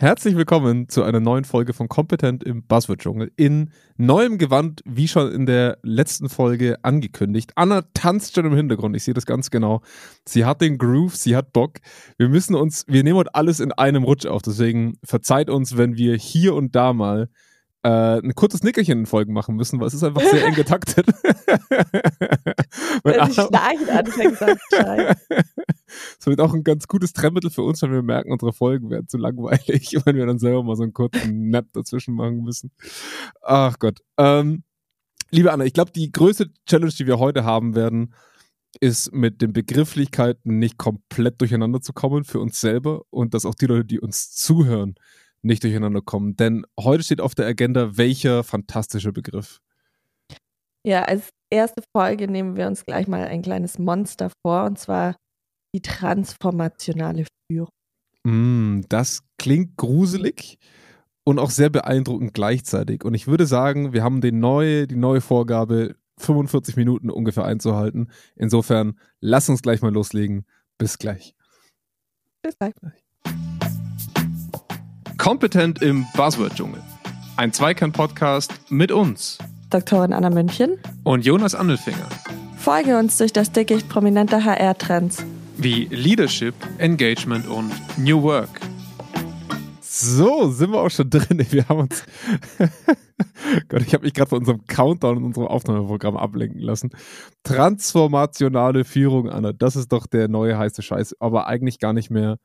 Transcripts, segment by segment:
Herzlich willkommen zu einer neuen Folge von Kompetent im Buzzword-Dschungel. In neuem Gewand, wie schon in der letzten Folge angekündigt. Anna tanzt schon im Hintergrund, ich sehe das ganz genau. Sie hat den Groove, sie hat Bock. Wir müssen uns, wir nehmen heute alles in einem Rutsch auf, deswegen verzeiht uns, wenn wir hier und da mal äh, ein kurzes Nickerchen in Folgen machen müssen, weil es ist einfach sehr eng getaktet. Wenn sie schnarchen anfängt, sagt. Das wird auch ein ganz gutes Trennmittel für uns, wenn wir merken, unsere Folgen werden zu langweilig, wenn wir dann selber mal so einen kurzen Nap dazwischen machen müssen. Ach Gott. Ähm, liebe Anna, ich glaube, die größte Challenge, die wir heute haben werden, ist mit den Begrifflichkeiten nicht komplett durcheinander zu kommen für uns selber und dass auch die Leute, die uns zuhören, nicht durcheinander kommen. Denn heute steht auf der Agenda welcher fantastische Begriff. Ja, als erste Folge nehmen wir uns gleich mal ein kleines Monster vor, und zwar die transformationale Führung. Mm, das klingt gruselig und auch sehr beeindruckend gleichzeitig. Und ich würde sagen, wir haben den neue, die neue Vorgabe, 45 Minuten ungefähr einzuhalten. Insofern, lass uns gleich mal loslegen. Bis gleich. Bis gleich. Kompetent im Buzzword-Dschungel. Ein Zweikern-Podcast mit uns. Doktorin Anna München. Und Jonas Andelfinger. Folge uns durch das Dickicht prominenter HR-Trends. Wie Leadership, Engagement und New Work. So, sind wir auch schon drin. Wir haben uns. Gott, ich habe mich gerade von unserem Countdown in unserem Aufnahmeprogramm ablenken lassen. Transformationale Führung, Anna. Das ist doch der neue heiße Scheiß. Aber eigentlich gar nicht mehr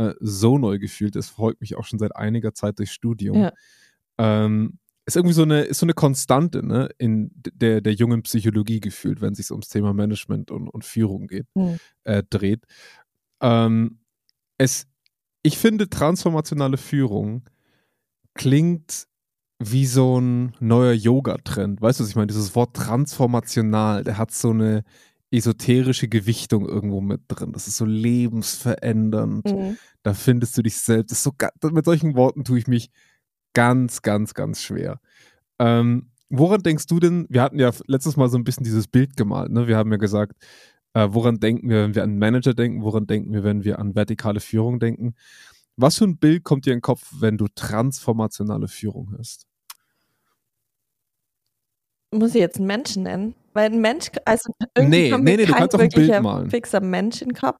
äh, so neu gefühlt. Das folgt mich auch schon seit einiger Zeit durchs Studium. Ja. Ähm, ist irgendwie so eine, ist so eine Konstante ne, in der, der jungen Psychologie gefühlt, wenn es sich ums Thema Management und, und Führung geht, mhm. äh, dreht. Ähm, es, ich finde, transformationale Führung klingt wie so ein neuer Yoga-Trend. Weißt du, was ich meine? Dieses Wort transformational, der hat so eine esoterische Gewichtung irgendwo mit drin. Das ist so lebensverändernd. Mhm. Da findest du dich selbst. So, mit solchen Worten tue ich mich ganz, ganz, ganz schwer. Ähm, woran denkst du denn? Wir hatten ja letztes Mal so ein bisschen dieses Bild gemalt. Ne? Wir haben ja gesagt, äh, woran denken wir, wenn wir an Manager denken? Woran denken wir, wenn wir an vertikale Führung denken? Was für ein Bild kommt dir in den Kopf, wenn du transformationale Führung hörst? Muss ich jetzt einen Menschen nennen? Weil ein Mensch, also irgendwie nee, kommt nee, nee, du kannst auch ein Bild malen. fixer Mensch in den Kopf.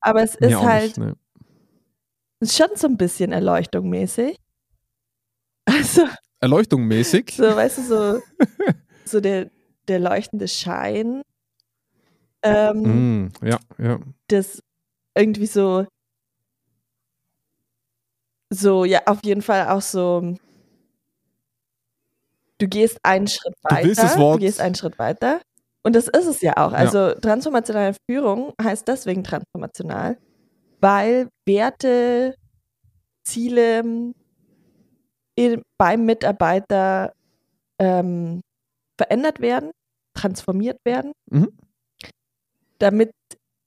Aber es ist nee, halt, nicht, nee. ist schon so ein bisschen Erleuchtung mäßig. Also. Erleuchtung mäßig? So, weißt du, so, so der, der leuchtende Schein. Ähm, mm, ja, ja. Das irgendwie so, so, ja, auf jeden Fall auch so du gehst einen Schritt weiter. Du, willst das Wort du gehst einen Schritt weiter. Und das ist es ja auch. Also ja. transformationale Führung heißt deswegen transformational, weil Werte, Ziele beim Mitarbeiter ähm, verändert werden, transformiert werden, mhm. damit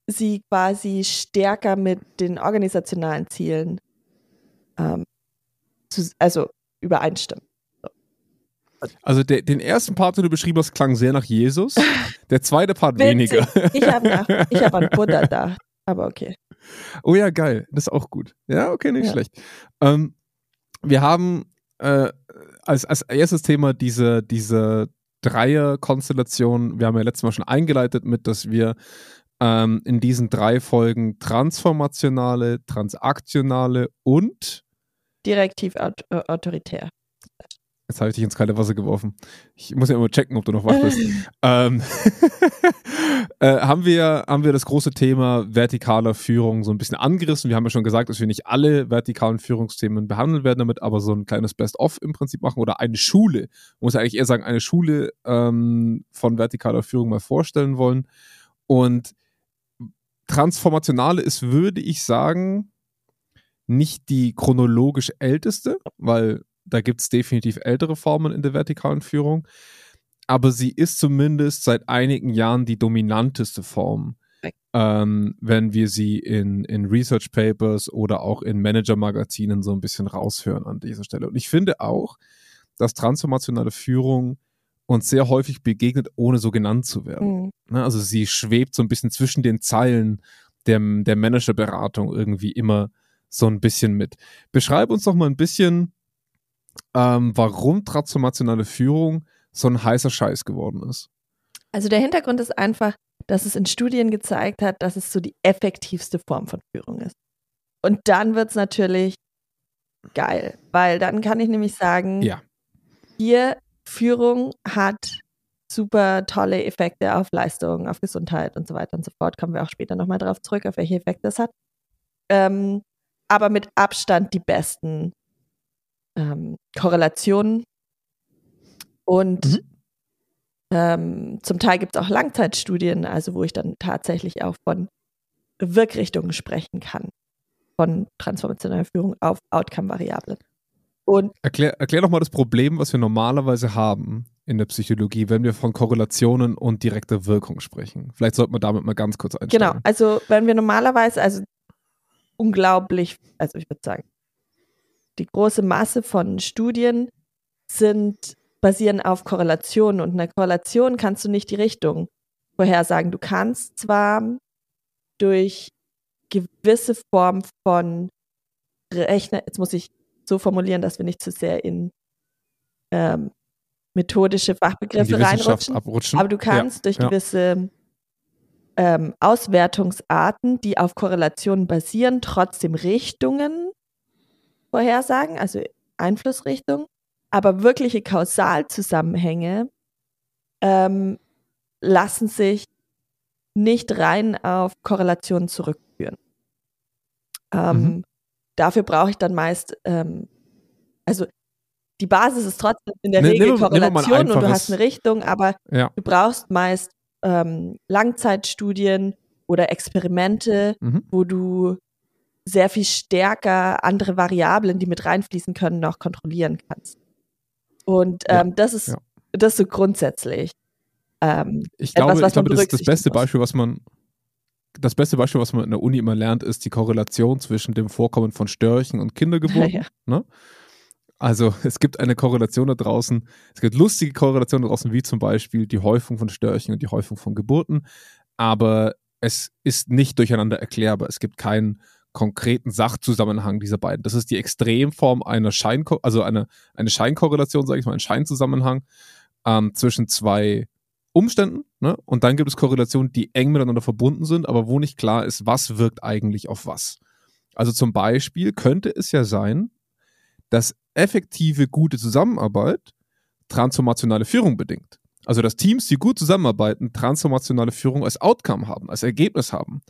sie quasi stärker mit den organisationalen Zielen ähm, zu, also übereinstimmen. Also der, den ersten Part, den du beschrieben hast, klang sehr nach Jesus. Der zweite Part weniger. Ich habe hab an Buddha da, aber okay. Oh ja, geil. Das ist auch gut. Ja, okay, nicht ja. schlecht. Ähm, wir haben äh, als, als erstes Thema diese, diese Dreier-Konstellation. Wir haben ja letztes Mal schon eingeleitet mit, dass wir ähm, in diesen drei Folgen transformationale, transaktionale und direktiv autoritär Jetzt habe ich dich ins kalte Wasser geworfen. Ich muss ja immer checken, ob du noch wach bist. ähm, äh, haben, wir, haben wir das große Thema vertikaler Führung so ein bisschen angerissen. Wir haben ja schon gesagt, dass wir nicht alle vertikalen Führungsthemen behandeln werden damit, aber so ein kleines Best-of im Prinzip machen oder eine Schule, man muss ja eigentlich eher sagen, eine Schule ähm, von vertikaler Führung mal vorstellen wollen. Und transformationale ist, würde ich sagen, nicht die chronologisch älteste, weil da gibt es definitiv ältere Formen in der vertikalen Führung. Aber sie ist zumindest seit einigen Jahren die dominanteste Form, ähm, wenn wir sie in, in Research Papers oder auch in Manager-Magazinen so ein bisschen raushören an dieser Stelle. Und ich finde auch, dass transformationale Führung uns sehr häufig begegnet, ohne so genannt zu werden. Mhm. Also sie schwebt so ein bisschen zwischen den Zeilen der, der Managerberatung irgendwie immer so ein bisschen mit. Beschreib uns doch mal ein bisschen, ähm, warum transformationale Führung so ein heißer Scheiß geworden ist. Also der Hintergrund ist einfach, dass es in Studien gezeigt hat, dass es so die effektivste Form von Führung ist. Und dann wird es natürlich geil, weil dann kann ich nämlich sagen, ja. hier Führung hat super tolle Effekte auf Leistung, auf Gesundheit und so weiter und so fort. Kommen wir auch später nochmal drauf zurück, auf welche Effekte es hat. Ähm, aber mit Abstand die besten ähm, Korrelationen. Und mhm. ähm, zum Teil gibt es auch Langzeitstudien, also wo ich dann tatsächlich auch von Wirkrichtungen sprechen kann, von transformationeller Führung auf Outcome-Variablen. Und erklär, erklär doch mal das Problem, was wir normalerweise haben in der Psychologie, wenn wir von Korrelationen und direkter Wirkung sprechen. Vielleicht sollten wir damit mal ganz kurz einsteigen. Genau, also wenn wir normalerweise, also unglaublich, also ich würde sagen, die große Masse von Studien sind basieren auf Korrelationen und in der Korrelation kannst du nicht die Richtung vorhersagen. Du kannst zwar durch gewisse Form von Rechner, jetzt muss ich so formulieren, dass wir nicht zu sehr in ähm, methodische Fachbegriffe reinrutschen, abrutschen. aber du kannst ja, durch ja. gewisse ähm, Auswertungsarten, die auf Korrelationen basieren, trotzdem Richtungen vorhersagen, also Einflussrichtung, aber wirkliche Kausalzusammenhänge ähm, lassen sich nicht rein auf Korrelationen zurückführen. Ähm, mhm. Dafür brauche ich dann meist, ähm, also die Basis ist trotzdem in der ne, Regel nimm, Korrelation nimm und du hast eine Richtung, aber ja. du brauchst meist ähm, Langzeitstudien oder Experimente, mhm. wo du sehr viel stärker andere Variablen, die mit reinfließen können, noch kontrollieren kannst. Und ähm, ja, das ist ja. das so grundsätzlich. Ähm, ich glaube, etwas, ich glaube das ist das beste muss. Beispiel, was man das beste Beispiel, was man in der Uni immer lernt, ist die Korrelation zwischen dem Vorkommen von Störchen und Kindergeburten. Ja, ne? Also es gibt eine Korrelation da draußen, es gibt lustige Korrelationen da draußen, wie zum Beispiel die Häufung von Störchen und die Häufung von Geburten, aber es ist nicht durcheinander erklärbar. Es gibt keinen konkreten Sachzusammenhang dieser beiden. Das ist die Extremform einer Schein, also eine, eine Scheinkorrelation, sage ich mal, ein Scheinzusammenhang ähm, zwischen zwei Umständen. Ne? Und dann gibt es Korrelationen, die eng miteinander verbunden sind, aber wo nicht klar ist, was wirkt eigentlich auf was. Also zum Beispiel könnte es ja sein, dass effektive, gute Zusammenarbeit transformationale Führung bedingt. Also dass Teams, die gut zusammenarbeiten, transformationale Führung als Outcome haben, als Ergebnis haben.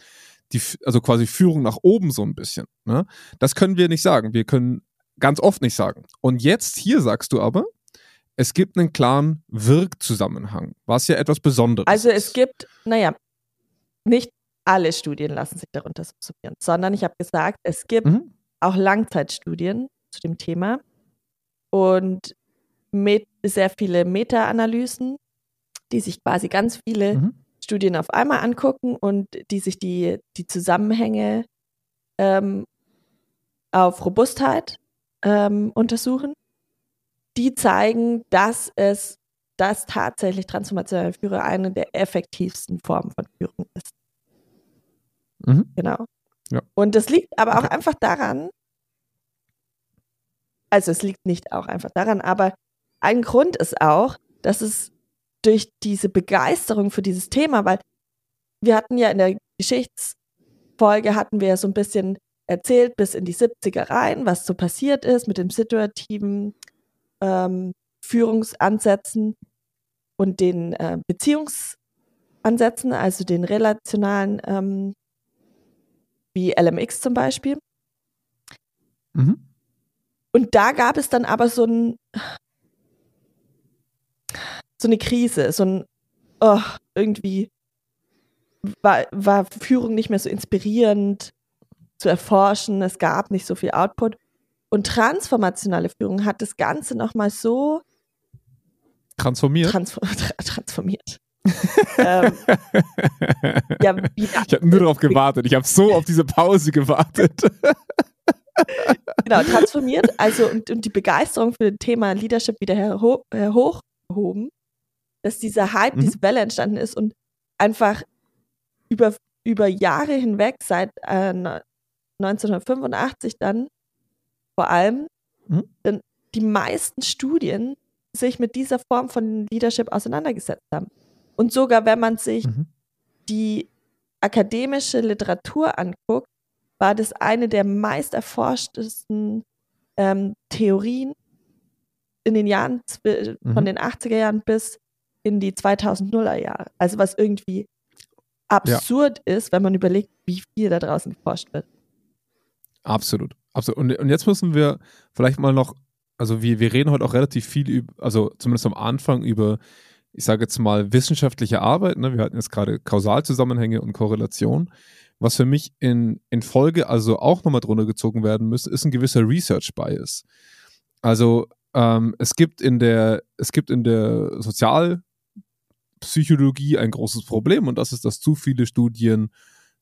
Die, also quasi Führung nach oben so ein bisschen. Ne? Das können wir nicht sagen. Wir können ganz oft nicht sagen. Und jetzt hier sagst du aber, es gibt einen klaren Wirkzusammenhang, was ja etwas Besonderes Also es gibt, naja, nicht alle Studien lassen sich darunter subsumieren, sondern ich habe gesagt, es gibt mhm. auch Langzeitstudien zu dem Thema und mit sehr viele Meta-Analysen, die sich quasi ganz viele mhm. Studien auf einmal angucken und die sich die, die Zusammenhänge ähm, auf Robustheit ähm, untersuchen die zeigen, dass es, dass tatsächlich transformationelle Führung eine der effektivsten Formen von Führung ist. Mhm. Genau. Ja. Und das liegt aber auch einfach daran, also es liegt nicht auch einfach daran, aber ein Grund ist auch, dass es durch diese Begeisterung für dieses Thema, weil wir hatten ja in der Geschichtsfolge hatten wir ja so ein bisschen erzählt bis in die 70er rein, was so passiert ist mit dem situativen ähm, Führungsansätzen und den äh, Beziehungsansätzen, also den relationalen, ähm, wie LMX zum Beispiel. Mhm. Und da gab es dann aber so, ein, so eine Krise, so ein, oh, irgendwie war, war Führung nicht mehr so inspirierend zu erforschen, es gab nicht so viel Output. Und transformationale Führung hat das Ganze nochmal so transformiert. Transfor transformiert. ähm, ja, ich habe nur darauf gewartet. Ich habe so auf diese Pause gewartet. genau, transformiert. Also und, und, die Begeisterung für das Thema Leadership wieder herho hochgehoben, dass dieser Hype, mhm. diese Welle entstanden ist und einfach über, über Jahre hinweg, seit äh, 1985 dann vor allem mhm. die meisten Studien sich mit dieser Form von Leadership auseinandergesetzt haben. Und sogar wenn man sich mhm. die akademische Literatur anguckt, war das eine der meist erforschtesten ähm, Theorien in den Jahren mhm. von den 80er Jahren bis in die 2000er Jahre. Also was irgendwie absurd ja. ist, wenn man überlegt, wie viel da draußen geforscht wird. Absolut. Absolut. Und, und jetzt müssen wir vielleicht mal noch, also wir, wir reden heute auch relativ viel über, also zumindest am Anfang über, ich sage jetzt mal, wissenschaftliche Arbeit. Ne? Wir hatten jetzt gerade Kausalzusammenhänge und Korrelation. Was für mich in, in Folge also auch nochmal drunter gezogen werden müsste, ist ein gewisser Research Bias. Also ähm, es gibt in der, es gibt in der Sozialpsychologie ein großes Problem und das ist, dass zu viele Studien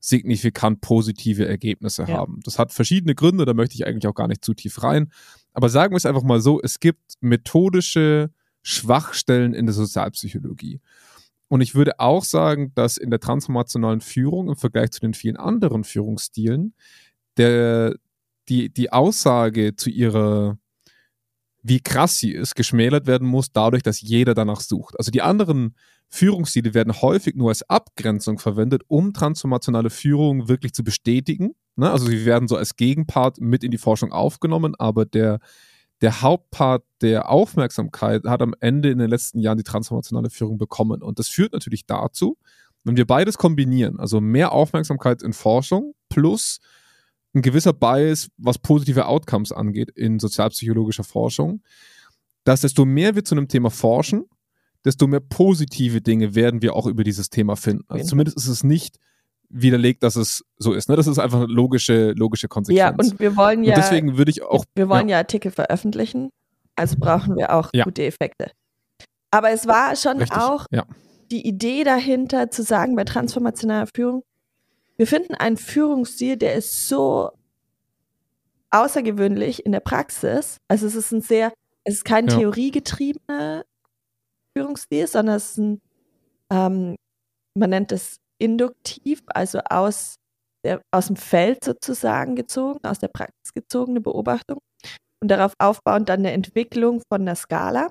signifikant positive Ergebnisse ja. haben. Das hat verschiedene Gründe, da möchte ich eigentlich auch gar nicht zu tief rein. Aber sagen wir es einfach mal so, es gibt methodische Schwachstellen in der Sozialpsychologie. Und ich würde auch sagen, dass in der transformationalen Führung im Vergleich zu den vielen anderen Führungsstilen der, die, die Aussage zu ihrer, wie krass sie ist, geschmälert werden muss, dadurch, dass jeder danach sucht. Also die anderen Führungsstile werden häufig nur als Abgrenzung verwendet, um transformationale Führung wirklich zu bestätigen. Ne? Also sie werden so als Gegenpart mit in die Forschung aufgenommen, aber der, der Hauptpart der Aufmerksamkeit hat am Ende in den letzten Jahren die transformationale Führung bekommen. Und das führt natürlich dazu, wenn wir beides kombinieren, also mehr Aufmerksamkeit in Forschung plus ein gewisser Bias, was positive Outcomes angeht in sozialpsychologischer Forschung, dass desto mehr wir zu einem Thema forschen, desto mehr positive Dinge werden wir auch über dieses Thema finden. Also zumindest ist es nicht widerlegt, dass es so ist. Ne? Das ist einfach eine logische, logische Konsequenz. Ja, und wir wollen ja. Und deswegen würde ich auch. Wir wollen ja. ja, Artikel veröffentlichen, also brauchen wir auch ja. gute Effekte. Aber es war schon Richtig. auch ja. die Idee dahinter, zu sagen, bei transformationaler Führung, wir finden einen Führungsstil, der ist so außergewöhnlich in der Praxis. Also es ist ein sehr, es ist kein theoriegetriebener Führungsstil, sondern es ist ein, ähm, man nennt es induktiv, also aus, der, aus dem Feld sozusagen gezogen, aus der Praxis gezogene Beobachtung und darauf aufbauend dann eine Entwicklung von der Skala.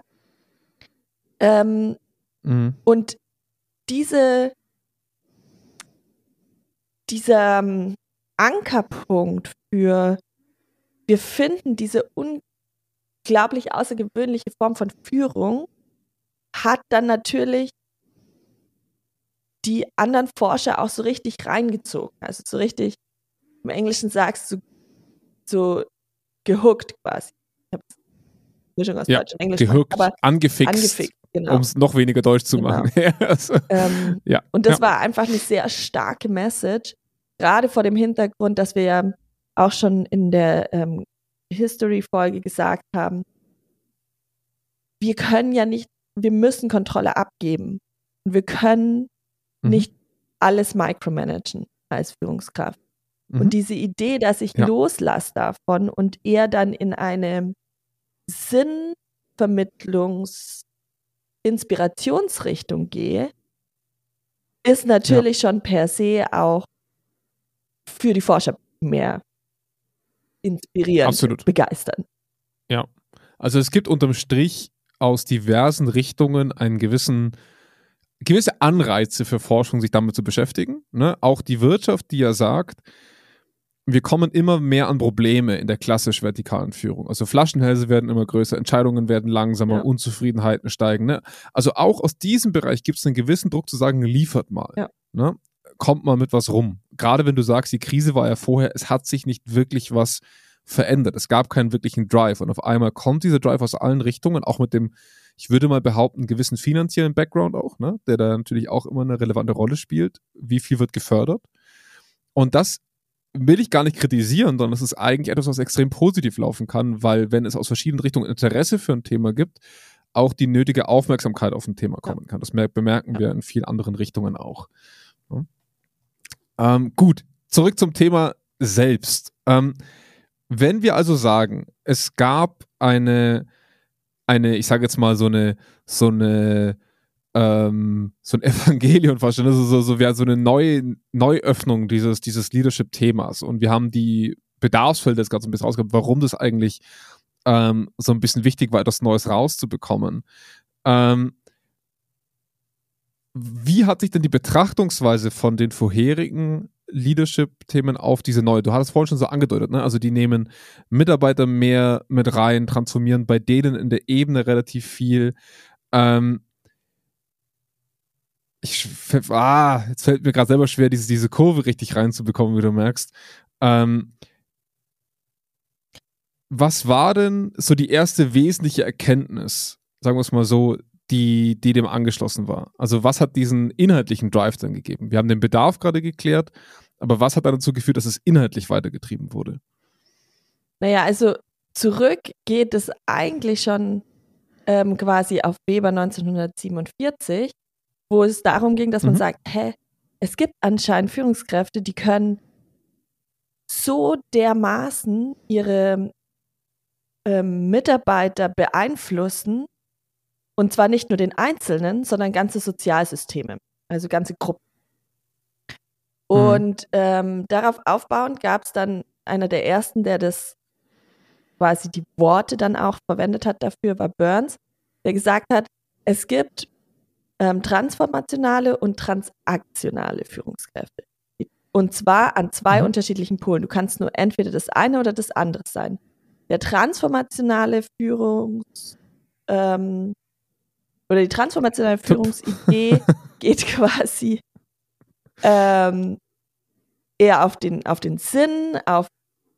Ähm, mhm. Und diese, dieser ähm, Ankerpunkt für, wir finden diese unglaublich außergewöhnliche Form von Führung hat dann natürlich die anderen Forscher auch so richtig reingezogen. Also so richtig, im Englischen sagst du, so gehuckt quasi. Ich habe Mischung aus ja, Deutsch und Englisch. Gehuckt, angefixt. angefixt genau. Um es noch weniger deutsch zu genau. machen. also, ähm, ja. Und das ja. war einfach eine sehr starke Message, gerade vor dem Hintergrund, dass wir ja auch schon in der ähm, History-Folge gesagt haben, wir können ja nicht wir müssen Kontrolle abgeben. Und wir können mhm. nicht alles micromanagen als Führungskraft. Mhm. Und diese Idee, dass ich ja. loslasse davon und eher dann in eine Sinnvermittlungs- Inspirationsrichtung gehe, ist natürlich ja. schon per se auch für die Forscher mehr inspirierend, Absolut. begeisternd. Ja, also es gibt unterm Strich aus diversen Richtungen einen gewissen gewisse Anreize für Forschung, sich damit zu beschäftigen. Ne? Auch die Wirtschaft, die ja sagt, wir kommen immer mehr an Probleme in der klassisch vertikalen Führung. Also Flaschenhälse werden immer größer, Entscheidungen werden langsamer, ja. Unzufriedenheiten steigen. Ne? Also auch aus diesem Bereich gibt es einen gewissen Druck zu sagen, liefert mal. Ja. Ne? Kommt mal mit was rum. Gerade wenn du sagst, die Krise war ja vorher, es hat sich nicht wirklich was verändert. Es gab keinen wirklichen Drive. Und auf einmal kommt dieser Drive aus allen Richtungen, auch mit dem, ich würde mal behaupten, gewissen finanziellen Background auch, ne? der da natürlich auch immer eine relevante Rolle spielt. Wie viel wird gefördert? Und das will ich gar nicht kritisieren, sondern es ist eigentlich etwas, was extrem positiv laufen kann, weil wenn es aus verschiedenen Richtungen Interesse für ein Thema gibt, auch die nötige Aufmerksamkeit auf ein Thema kommen kann. Das bemerken wir in vielen anderen Richtungen auch. Ja. Ähm, gut, zurück zum Thema selbst. Ähm, wenn wir also sagen, es gab eine, eine, ich sage jetzt mal so eine, so eine ähm, so ein Evangelion fast schon, also so, so, so, so eine neue Neuöffnung dieses, dieses Leadership-Themas. Und wir haben die Bedarfsfelder jetzt gerade so ein bisschen rausgehabt, warum das eigentlich ähm, so ein bisschen wichtig war, etwas Neues rauszubekommen. Ähm, wie hat sich denn die Betrachtungsweise von den vorherigen Leadership-Themen auf diese neue? Du hattest vorhin schon so angedeutet, ne? Also die nehmen Mitarbeiter mehr mit rein, transformieren bei denen in der Ebene relativ viel. Ähm, ich, ah, jetzt fällt mir gerade selber schwer, diese, diese Kurve richtig reinzubekommen, wie du merkst. Ähm, was war denn so die erste wesentliche Erkenntnis, sagen wir es mal so, die, die dem angeschlossen war? Also was hat diesen inhaltlichen Drive dann gegeben? Wir haben den Bedarf gerade geklärt, aber was hat dann dazu geführt, dass es inhaltlich weitergetrieben wurde? Naja, also zurück geht es eigentlich schon ähm, quasi auf Weber 1947, wo es darum ging, dass man mhm. sagt, hä, es gibt anscheinend Führungskräfte, die können so dermaßen ihre ähm, Mitarbeiter beeinflussen, und zwar nicht nur den Einzelnen, sondern ganze Sozialsysteme, also ganze Gruppen. Mhm. Und mhm. ähm, darauf aufbauend gab es dann einer der ersten, der das quasi die Worte dann auch verwendet hat dafür, war Burns, der gesagt hat, es gibt ähm, transformationale und transaktionale Führungskräfte. Und zwar an zwei mhm. unterschiedlichen Polen. Du kannst nur entweder das eine oder das andere sein. Der transformationale Führungs ähm, oder die transformationale Führungsidee geht quasi ähm, eher auf den, auf den Sinn, auf,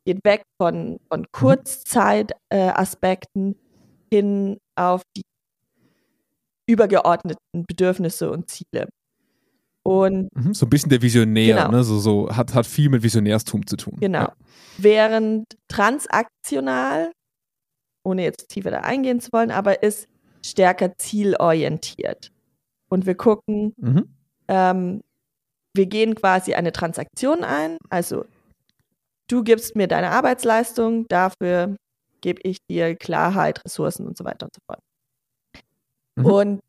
geht weg von, von mhm. Kurzzeitaspekten äh, hin auf die übergeordneten Bedürfnisse und Ziele. Und mhm, so ein bisschen der Visionär, genau. ne? so, so hat, hat viel mit Visionärstum zu tun. Genau. Ja. Während transaktional, ohne jetzt tiefer da eingehen zu wollen, aber ist stärker zielorientiert. Und wir gucken, mhm. ähm, wir gehen quasi eine Transaktion ein, also du gibst mir deine Arbeitsleistung, dafür gebe ich dir Klarheit, Ressourcen und so weiter und so fort. Mhm. Und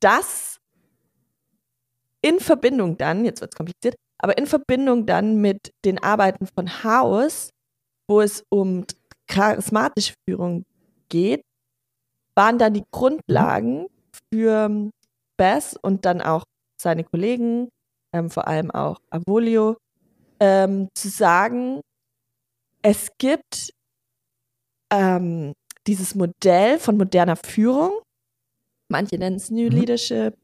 das in Verbindung dann, jetzt wird es kompliziert, aber in Verbindung dann mit den Arbeiten von Haus, wo es um charismatische Führung geht, waren dann die Grundlagen für Bess und dann auch seine Kollegen, ähm, vor allem auch Avolio, ähm, zu sagen, es gibt ähm, dieses Modell von moderner Führung, Manche nennen es New mhm. Leadership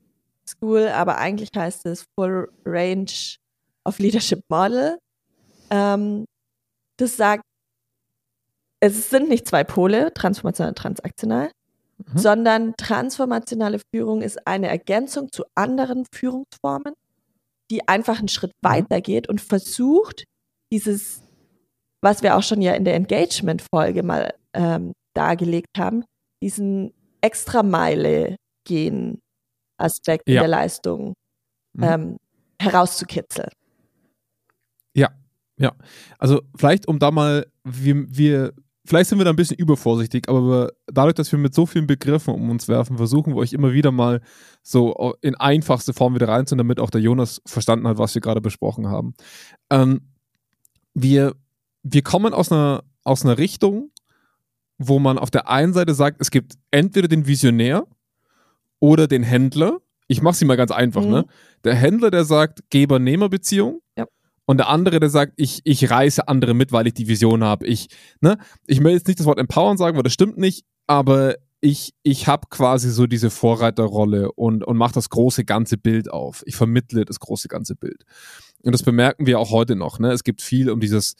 School, aber eigentlich heißt es Full Range of Leadership Model. Ähm, das sagt, es sind nicht zwei Pole, transformational und transaktional, mhm. sondern transformationale Führung ist eine Ergänzung zu anderen Führungsformen, die einfach einen Schritt mhm. weiter geht und versucht, dieses, was wir auch schon ja in der Engagement-Folge mal ähm, dargelegt haben, diesen Extrameile gehen Aspekt ja. der Leistung mhm. ähm, herauszukitzeln. Ja, ja. Also vielleicht, um da mal, wir, wir, vielleicht sind wir da ein bisschen übervorsichtig, aber dadurch, dass wir mit so vielen Begriffen um uns werfen, versuchen wir euch immer wieder mal so in einfachste Form wieder reinzunehmen, damit auch der Jonas verstanden hat, was wir gerade besprochen haben. Ähm, wir, wir kommen aus einer, aus einer Richtung, wo man auf der einen Seite sagt, es gibt entweder den Visionär oder den Händler. Ich mache sie mal ganz einfach, ne? mhm. ne? Der Händler, der sagt, Geber-Nehmer-Beziehung. Ja. Und der andere, der sagt, ich, ich reiße andere mit, weil ich die Vision habe. Ich, ne? ich will jetzt nicht das Wort empowern sagen, weil das stimmt nicht, aber ich, ich habe quasi so diese Vorreiterrolle und, und mache das große ganze Bild auf. Ich vermittle das große ganze Bild. Und das bemerken wir auch heute noch. Ne? Es gibt viel um dieses,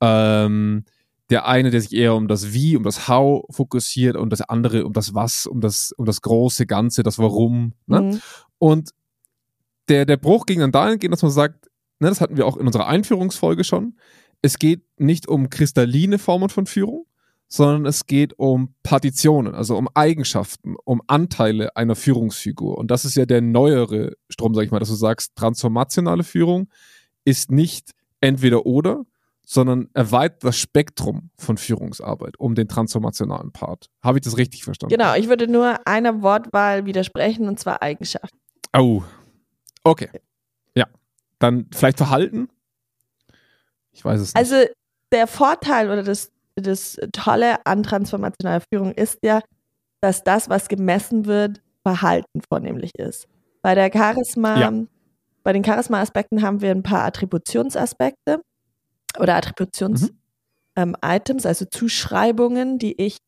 ähm, der eine, der sich eher um das Wie, um das How fokussiert und das andere um das Was, um das, um das große Ganze, das Warum. Ne? Mhm. Und der, der Bruch ging dann dahin dass man sagt, ne, das hatten wir auch in unserer Einführungsfolge schon, es geht nicht um kristalline Formen von Führung, sondern es geht um Partitionen, also um Eigenschaften, um Anteile einer Führungsfigur. Und das ist ja der neuere Strom, sag ich mal, dass du sagst, transformationale Führung ist nicht entweder oder, sondern erweitert das Spektrum von Führungsarbeit um den transformationalen Part. Habe ich das richtig verstanden? Genau, ich würde nur einer Wortwahl widersprechen und zwar Eigenschaft. Oh, okay. Ja, dann vielleicht Verhalten? Ich weiß es nicht. Also der Vorteil oder das, das Tolle an transformationaler Führung ist ja, dass das, was gemessen wird, Verhalten vornehmlich ist. Bei der Charisma, ja. bei den Charisma-Aspekten haben wir ein paar Attributionsaspekte oder Attributions-Items, mhm. ähm, also Zuschreibungen, die ich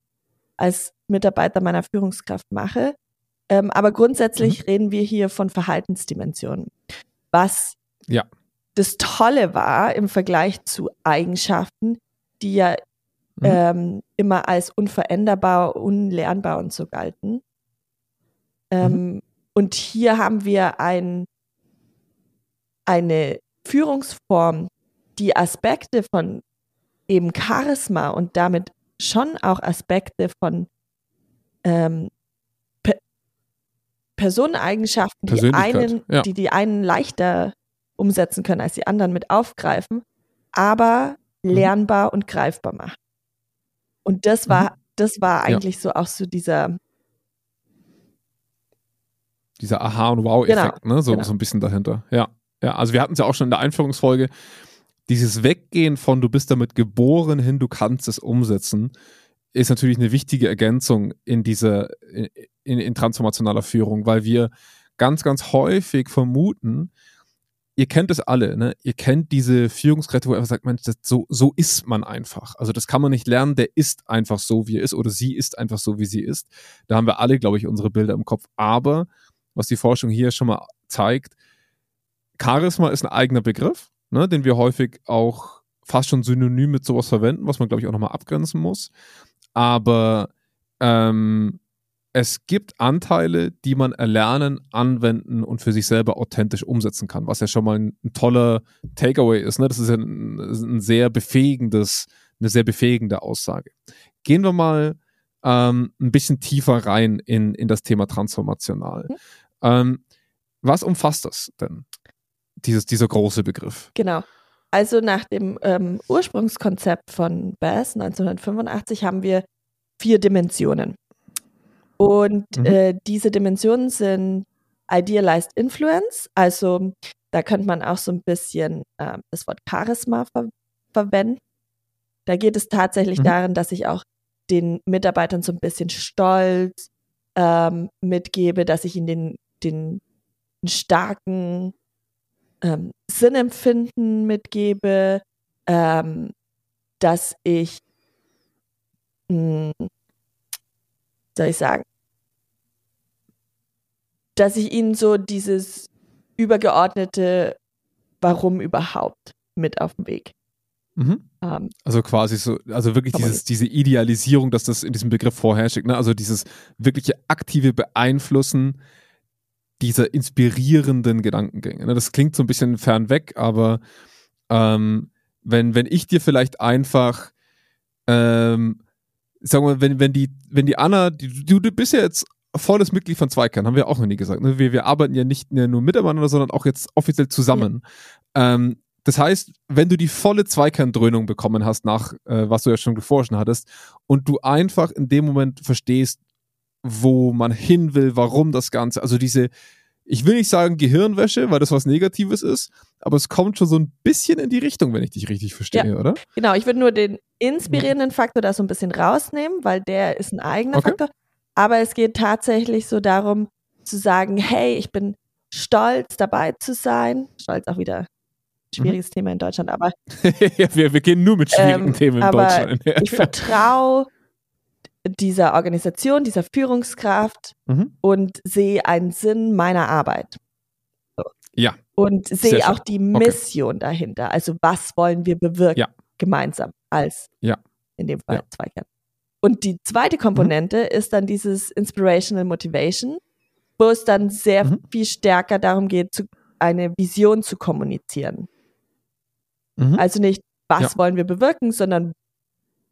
als Mitarbeiter meiner Führungskraft mache. Ähm, aber grundsätzlich mhm. reden wir hier von Verhaltensdimensionen. Was ja. das Tolle war im Vergleich zu Eigenschaften, die ja mhm. ähm, immer als unveränderbar, unlernbar und so galten. Ähm, mhm. Und hier haben wir ein, eine Führungsform, die Aspekte von eben Charisma und damit schon auch Aspekte von ähm, Pe Personeneigenschaften, die einen, ja. die die einen leichter umsetzen können als die anderen mit aufgreifen, aber mhm. lernbar mhm. und greifbar machen. Und das war, mhm. das war eigentlich ja. so auch so dieser dieser Aha- und Wow-Effekt, genau, ne? so, genau. so ein bisschen dahinter. Ja. ja, also wir hatten es ja auch schon in der Einführungsfolge, dieses Weggehen von du bist damit geboren hin, du kannst es umsetzen, ist natürlich eine wichtige Ergänzung in dieser, in, in transformationaler Führung, weil wir ganz, ganz häufig vermuten, ihr kennt es alle, ne? Ihr kennt diese Führungskräfte, wo er sagt, Mensch, das, so, so ist man einfach. Also das kann man nicht lernen, der ist einfach so, wie er ist, oder sie ist einfach so, wie sie ist. Da haben wir alle, glaube ich, unsere Bilder im Kopf. Aber, was die Forschung hier schon mal zeigt, Charisma ist ein eigener Begriff ne, den wir häufig auch fast schon synonym mit sowas verwenden, was man, glaube ich, auch nochmal abgrenzen muss. Aber ähm, es gibt Anteile, die man erlernen, anwenden und für sich selber authentisch umsetzen kann, was ja schon mal ein, ein toller Takeaway ist. Ne? Das ist ja ein, ein, sehr befähigendes, eine sehr befähigende Aussage. Gehen wir mal ähm, ein bisschen tiefer rein in, in das Thema transformational. Mhm. Ähm, was umfasst das denn? Dieses, dieser große Begriff. Genau. Also nach dem ähm, Ursprungskonzept von Bass 1985 haben wir vier Dimensionen. Und mhm. äh, diese Dimensionen sind Idealized Influence, also da könnte man auch so ein bisschen äh, das Wort Charisma ver verwenden. Da geht es tatsächlich mhm. darin, dass ich auch den Mitarbeitern so ein bisschen Stolz ähm, mitgebe, dass ich ihnen den, den starken ähm, Sinnempfinden mitgebe, ähm, dass ich, mh, hm, soll ich sagen, dass ich ihnen so dieses übergeordnete Warum überhaupt mit auf den Weg. Mhm. Ähm, also quasi so, also wirklich dieses, diese Idealisierung, dass das in diesem Begriff vorherrscht, ne? also dieses wirkliche aktive Beeinflussen dieser inspirierenden Gedankengänge. Ne? Das klingt so ein bisschen fernweg, aber ähm, wenn, wenn ich dir vielleicht einfach, ähm, sagen wir, wenn, wenn die, wenn die Anna, die, du, du bist ja jetzt volles Mitglied von Zweikern, haben wir auch noch nie gesagt. Ne? Wir, wir arbeiten ja nicht nur miteinander, sondern auch jetzt offiziell zusammen. Ja. Ähm, das heißt, wenn du die volle Zweikerndröhnung bekommen hast, nach äh, was du ja schon geforscht hattest, und du einfach in dem Moment verstehst, wo man hin will, warum das Ganze. Also diese, ich will nicht sagen Gehirnwäsche, weil das was Negatives ist, aber es kommt schon so ein bisschen in die Richtung, wenn ich dich richtig verstehe, ja. oder? Genau, ich würde nur den inspirierenden Faktor da so ein bisschen rausnehmen, weil der ist ein eigener okay. Faktor. Aber es geht tatsächlich so darum zu sagen, hey, ich bin stolz dabei zu sein. Stolz auch wieder schwieriges mhm. Thema in Deutschland, aber ja, wir, wir gehen nur mit schwierigen ähm, Themen in Deutschland. ich vertraue dieser Organisation, dieser Führungskraft mhm. und sehe einen Sinn meiner Arbeit. So. Ja. Und sehe auch die Mission okay. dahinter. Also was wollen wir bewirken ja. gemeinsam als ja. in dem Fall ja. Zweikern. Und die zweite Komponente mhm. ist dann dieses Inspirational Motivation, wo es dann sehr mhm. viel stärker darum geht, zu, eine Vision zu kommunizieren. Mhm. Also nicht, was wollen wir bewirken, sondern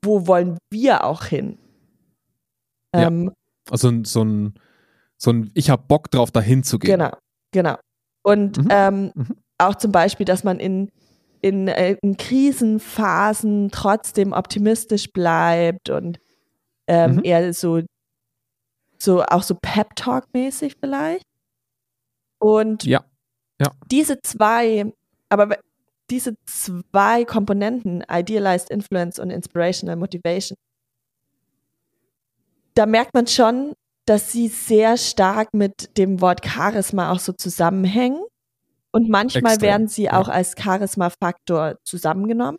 wo wollen wir auch hin? Ähm, ja. Also so ein, so ein, ich habe Bock drauf, dahin zu gehen. Genau, genau. Und mhm. Ähm, mhm. auch zum Beispiel, dass man in in, äh, in Krisenphasen trotzdem optimistisch bleibt und ähm, mhm. eher so, so auch so Pep-Talk-mäßig vielleicht. Und ja. Ja. diese zwei, aber diese zwei Komponenten, Idealized Influence und Inspirational Motivation, da merkt man schon, dass sie sehr stark mit dem Wort Charisma auch so zusammenhängen. Und manchmal Extrem, werden sie ja. auch als Charisma-Faktor zusammengenommen.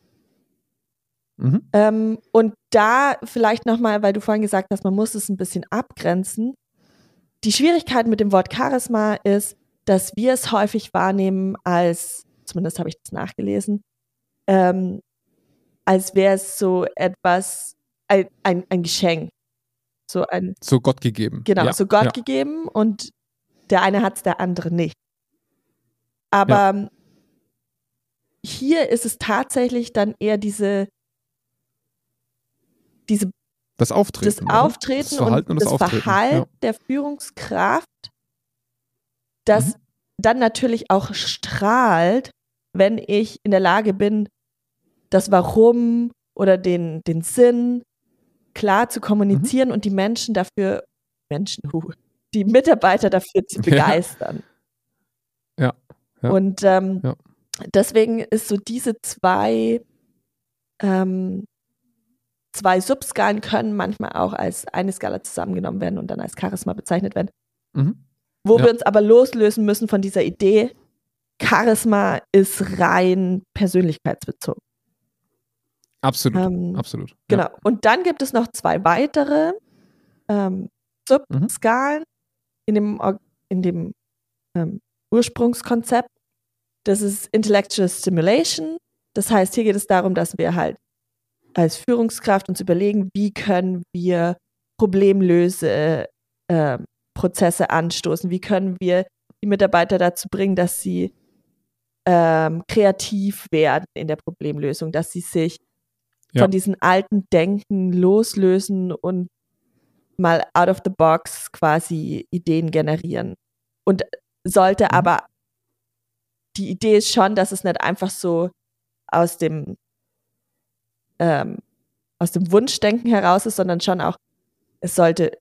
Mhm. Ähm, und da vielleicht nochmal, weil du vorhin gesagt hast, man muss es ein bisschen abgrenzen. Die Schwierigkeit mit dem Wort Charisma ist, dass wir es häufig wahrnehmen als, zumindest habe ich das nachgelesen, ähm, als wäre es so etwas, ein, ein, ein Geschenk. So, ein, so Gott gegeben. Genau, ja, so Gott ja. gegeben und der eine hat es, der andere nicht. Aber ja. hier ist es tatsächlich dann eher diese, diese das Auftreten, das Auftreten das Verhalten und, und das, das Verhalten der Führungskraft, das mhm. dann natürlich auch strahlt, wenn ich in der Lage bin, das Warum oder den, den Sinn klar zu kommunizieren mhm. und die Menschen dafür, Menschen, die Mitarbeiter dafür zu begeistern. Ja. ja. Und ähm, ja. deswegen ist so diese zwei, ähm, zwei Subskalen können manchmal auch als eine Skala zusammengenommen werden und dann als Charisma bezeichnet werden. Mhm. Wo ja. wir uns aber loslösen müssen von dieser Idee, Charisma ist rein persönlichkeitsbezogen. Absolut, ähm, absolut. Genau. Ja. Und dann gibt es noch zwei weitere ähm, Subskalen mhm. in dem, in dem ähm, Ursprungskonzept. Das ist Intellectual Stimulation. Das heißt, hier geht es darum, dass wir halt als Führungskraft uns überlegen, wie können wir Problemlöse äh, Prozesse anstoßen, wie können wir die Mitarbeiter dazu bringen, dass sie ähm, kreativ werden in der Problemlösung, dass sie sich ja. von diesen alten Denken loslösen und mal out of the box quasi Ideen generieren. Und sollte mhm. aber, die Idee ist schon, dass es nicht einfach so aus dem, ähm, aus dem Wunschdenken heraus ist, sondern schon auch, es sollte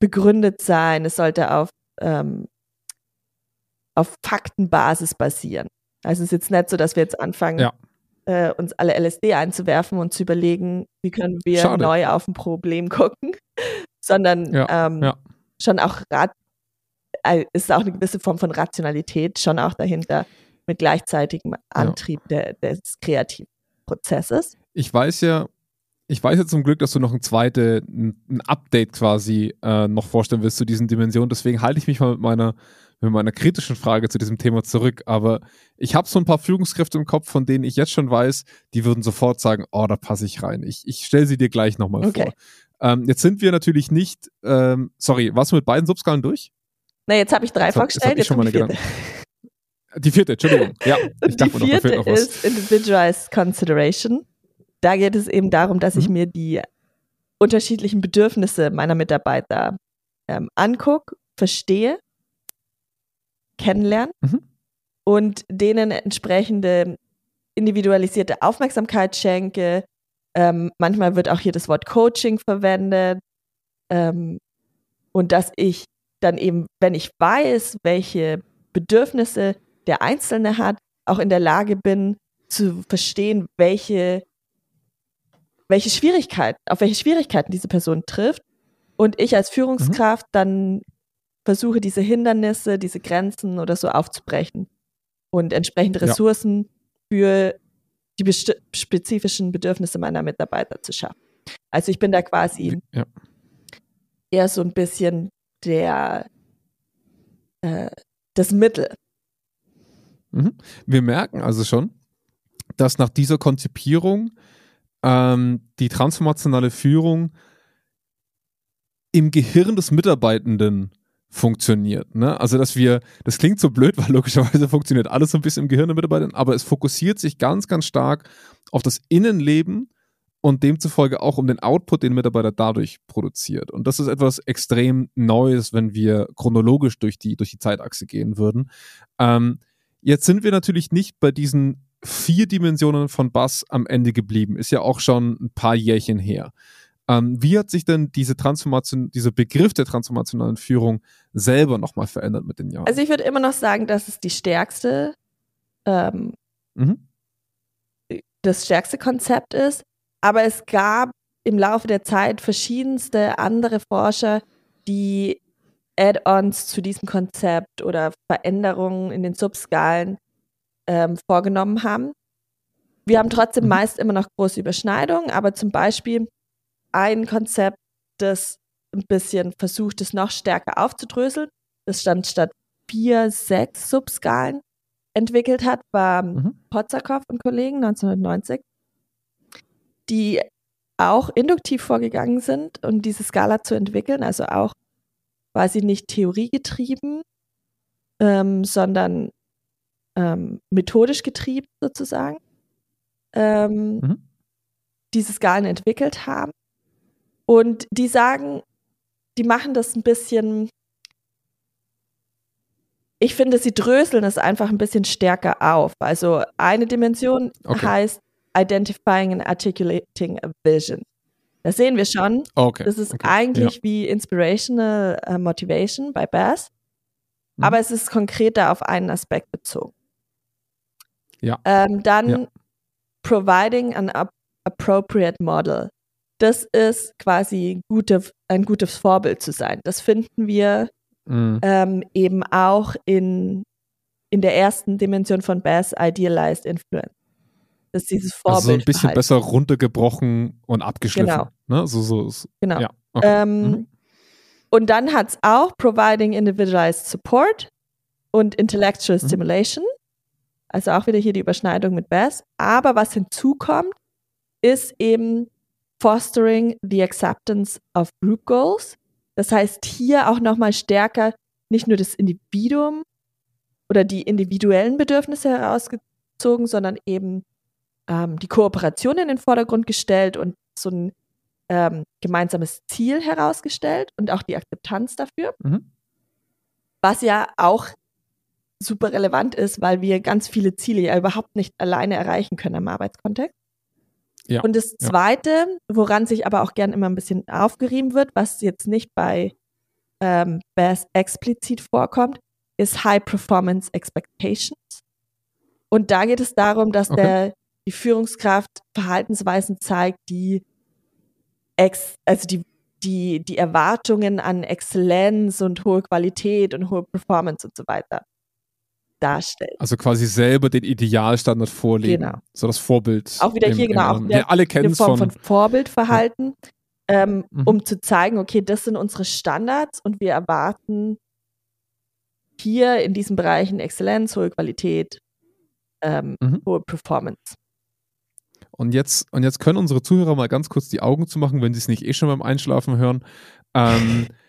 begründet sein, es sollte auf, ähm, auf Faktenbasis basieren. Also es ist jetzt nicht so, dass wir jetzt anfangen, ja äh, uns alle LSD einzuwerfen und zu überlegen, wie können wir Schade. neu auf ein Problem gucken, sondern ja, ähm, ja. schon auch rat ist auch eine gewisse Form von Rationalität schon auch dahinter mit gleichzeitigem Antrieb ja. der, des Kreativprozesses. Ich weiß ja, ich weiß ja zum Glück, dass du noch ein zweites, ein Update quasi äh, noch vorstellen willst zu diesen Dimensionen. Deswegen halte ich mich mal mit meiner mit meiner kritischen Frage zu diesem Thema zurück. Aber ich habe so ein paar Führungskräfte im Kopf, von denen ich jetzt schon weiß, die würden sofort sagen, oh, da passe ich rein. Ich, ich stelle sie dir gleich nochmal okay. vor. Ähm, jetzt sind wir natürlich nicht, ähm, sorry, warst du mit beiden Subskalen durch? Na, jetzt habe ich drei vorgestellt. Jetzt, jetzt schon Die vierte, Entschuldigung. Ja, ich die vierte noch, noch ist Individualized Consideration. Da geht es eben darum, dass mhm. ich mir die unterschiedlichen Bedürfnisse meiner Mitarbeiter ähm, angucke, verstehe kennenlernen mhm. und denen entsprechende individualisierte Aufmerksamkeit schenke. Ähm, manchmal wird auch hier das Wort Coaching verwendet. Ähm, und dass ich dann eben, wenn ich weiß, welche Bedürfnisse der Einzelne hat, auch in der Lage bin zu verstehen, welche, welche Schwierigkeiten, auf welche Schwierigkeiten diese Person trifft. Und ich als Führungskraft mhm. dann versuche diese Hindernisse, diese Grenzen oder so aufzubrechen und entsprechende Ressourcen ja. für die spezifischen Bedürfnisse meiner Mitarbeiter zu schaffen. Also ich bin da quasi ja. eher so ein bisschen der äh, das Mittel. Mhm. Wir merken also schon, dass nach dieser Konzipierung ähm, die transformationale Führung im Gehirn des Mitarbeitenden funktioniert. Ne? Also, dass wir, das klingt so blöd, weil logischerweise funktioniert alles so ein bisschen im Gehirn der Mitarbeiter, aber es fokussiert sich ganz, ganz stark auf das Innenleben und demzufolge auch um den Output, den Mitarbeiter dadurch produziert. Und das ist etwas extrem Neues, wenn wir chronologisch durch die, durch die Zeitachse gehen würden. Ähm, jetzt sind wir natürlich nicht bei diesen vier Dimensionen von Bass am Ende geblieben. Ist ja auch schon ein paar Jährchen her. Ähm, wie hat sich denn diese Transformation, dieser Begriff der transformationalen Führung selber nochmal verändert mit den Jahren? Also ich würde immer noch sagen, dass es die stärkste, ähm, mhm. das stärkste Konzept ist. Aber es gab im Laufe der Zeit verschiedenste andere Forscher, die Add-ons zu diesem Konzept oder Veränderungen in den Subskalen ähm, vorgenommen haben. Wir haben trotzdem mhm. meist immer noch große Überschneidungen, aber zum Beispiel ein Konzept, das ein bisschen versucht, es noch stärker aufzudröseln, das stand statt vier, sechs Subskalen entwickelt hat, war mhm. Potzakow und Kollegen 1990, die auch induktiv vorgegangen sind, um diese Skala zu entwickeln, also auch quasi nicht theoriegetrieben, ähm, sondern ähm, methodisch getrieben sozusagen, ähm, mhm. diese Skalen entwickelt haben. Und die sagen, die machen das ein bisschen, ich finde, sie dröseln es einfach ein bisschen stärker auf. Also eine Dimension okay. heißt Identifying and Articulating a Vision. Das sehen wir schon. Okay. Das ist okay. eigentlich ja. wie Inspirational uh, Motivation bei Bass, mhm. aber es ist konkreter auf einen Aspekt bezogen. Ja. Ähm, dann ja. Providing an appropriate model. Das ist quasi gute, ein gutes Vorbild zu sein. Das finden wir mhm. ähm, eben auch in, in der ersten Dimension von Bass, Idealized Influence ist dieses Vorbild. Also so ein bisschen besser runtergebrochen und abgeschliffen. Genau. Ne? So, so, so. Genau. Ja, okay. ähm, mhm. Und dann hat es auch Providing Individualized Support und Intellectual mhm. Stimulation. Also auch wieder hier die Überschneidung mit Bass. Aber was hinzukommt, ist eben Fostering the Acceptance of Group Goals. Das heißt, hier auch nochmal stärker nicht nur das Individuum oder die individuellen Bedürfnisse herausgezogen, sondern eben ähm, die Kooperation in den Vordergrund gestellt und so ein ähm, gemeinsames Ziel herausgestellt und auch die Akzeptanz dafür. Mhm. Was ja auch super relevant ist, weil wir ganz viele Ziele ja überhaupt nicht alleine erreichen können im Arbeitskontext. Ja, und das Zweite, woran sich aber auch gern immer ein bisschen aufgerieben wird, was jetzt nicht bei ähm, BAS explizit vorkommt, ist High Performance Expectations. Und da geht es darum, dass okay. der die Führungskraft Verhaltensweisen zeigt, die ex, also die, die, die Erwartungen an Exzellenz und hohe Qualität und hohe Performance und so weiter darstellt. Also quasi selber den Idealstandard vorlegen. Genau. So das Vorbild. Auch wieder hier, im, genau. Auch wir alle kennen Form von, von Vorbildverhalten, ja. ähm, mhm. um zu zeigen, okay, das sind unsere Standards und wir erwarten hier in diesen Bereichen Exzellenz, hohe Qualität, ähm, mhm. hohe Performance. Und jetzt, und jetzt können unsere Zuhörer mal ganz kurz die Augen zu machen, wenn sie es nicht eh schon beim Einschlafen hören. Ähm,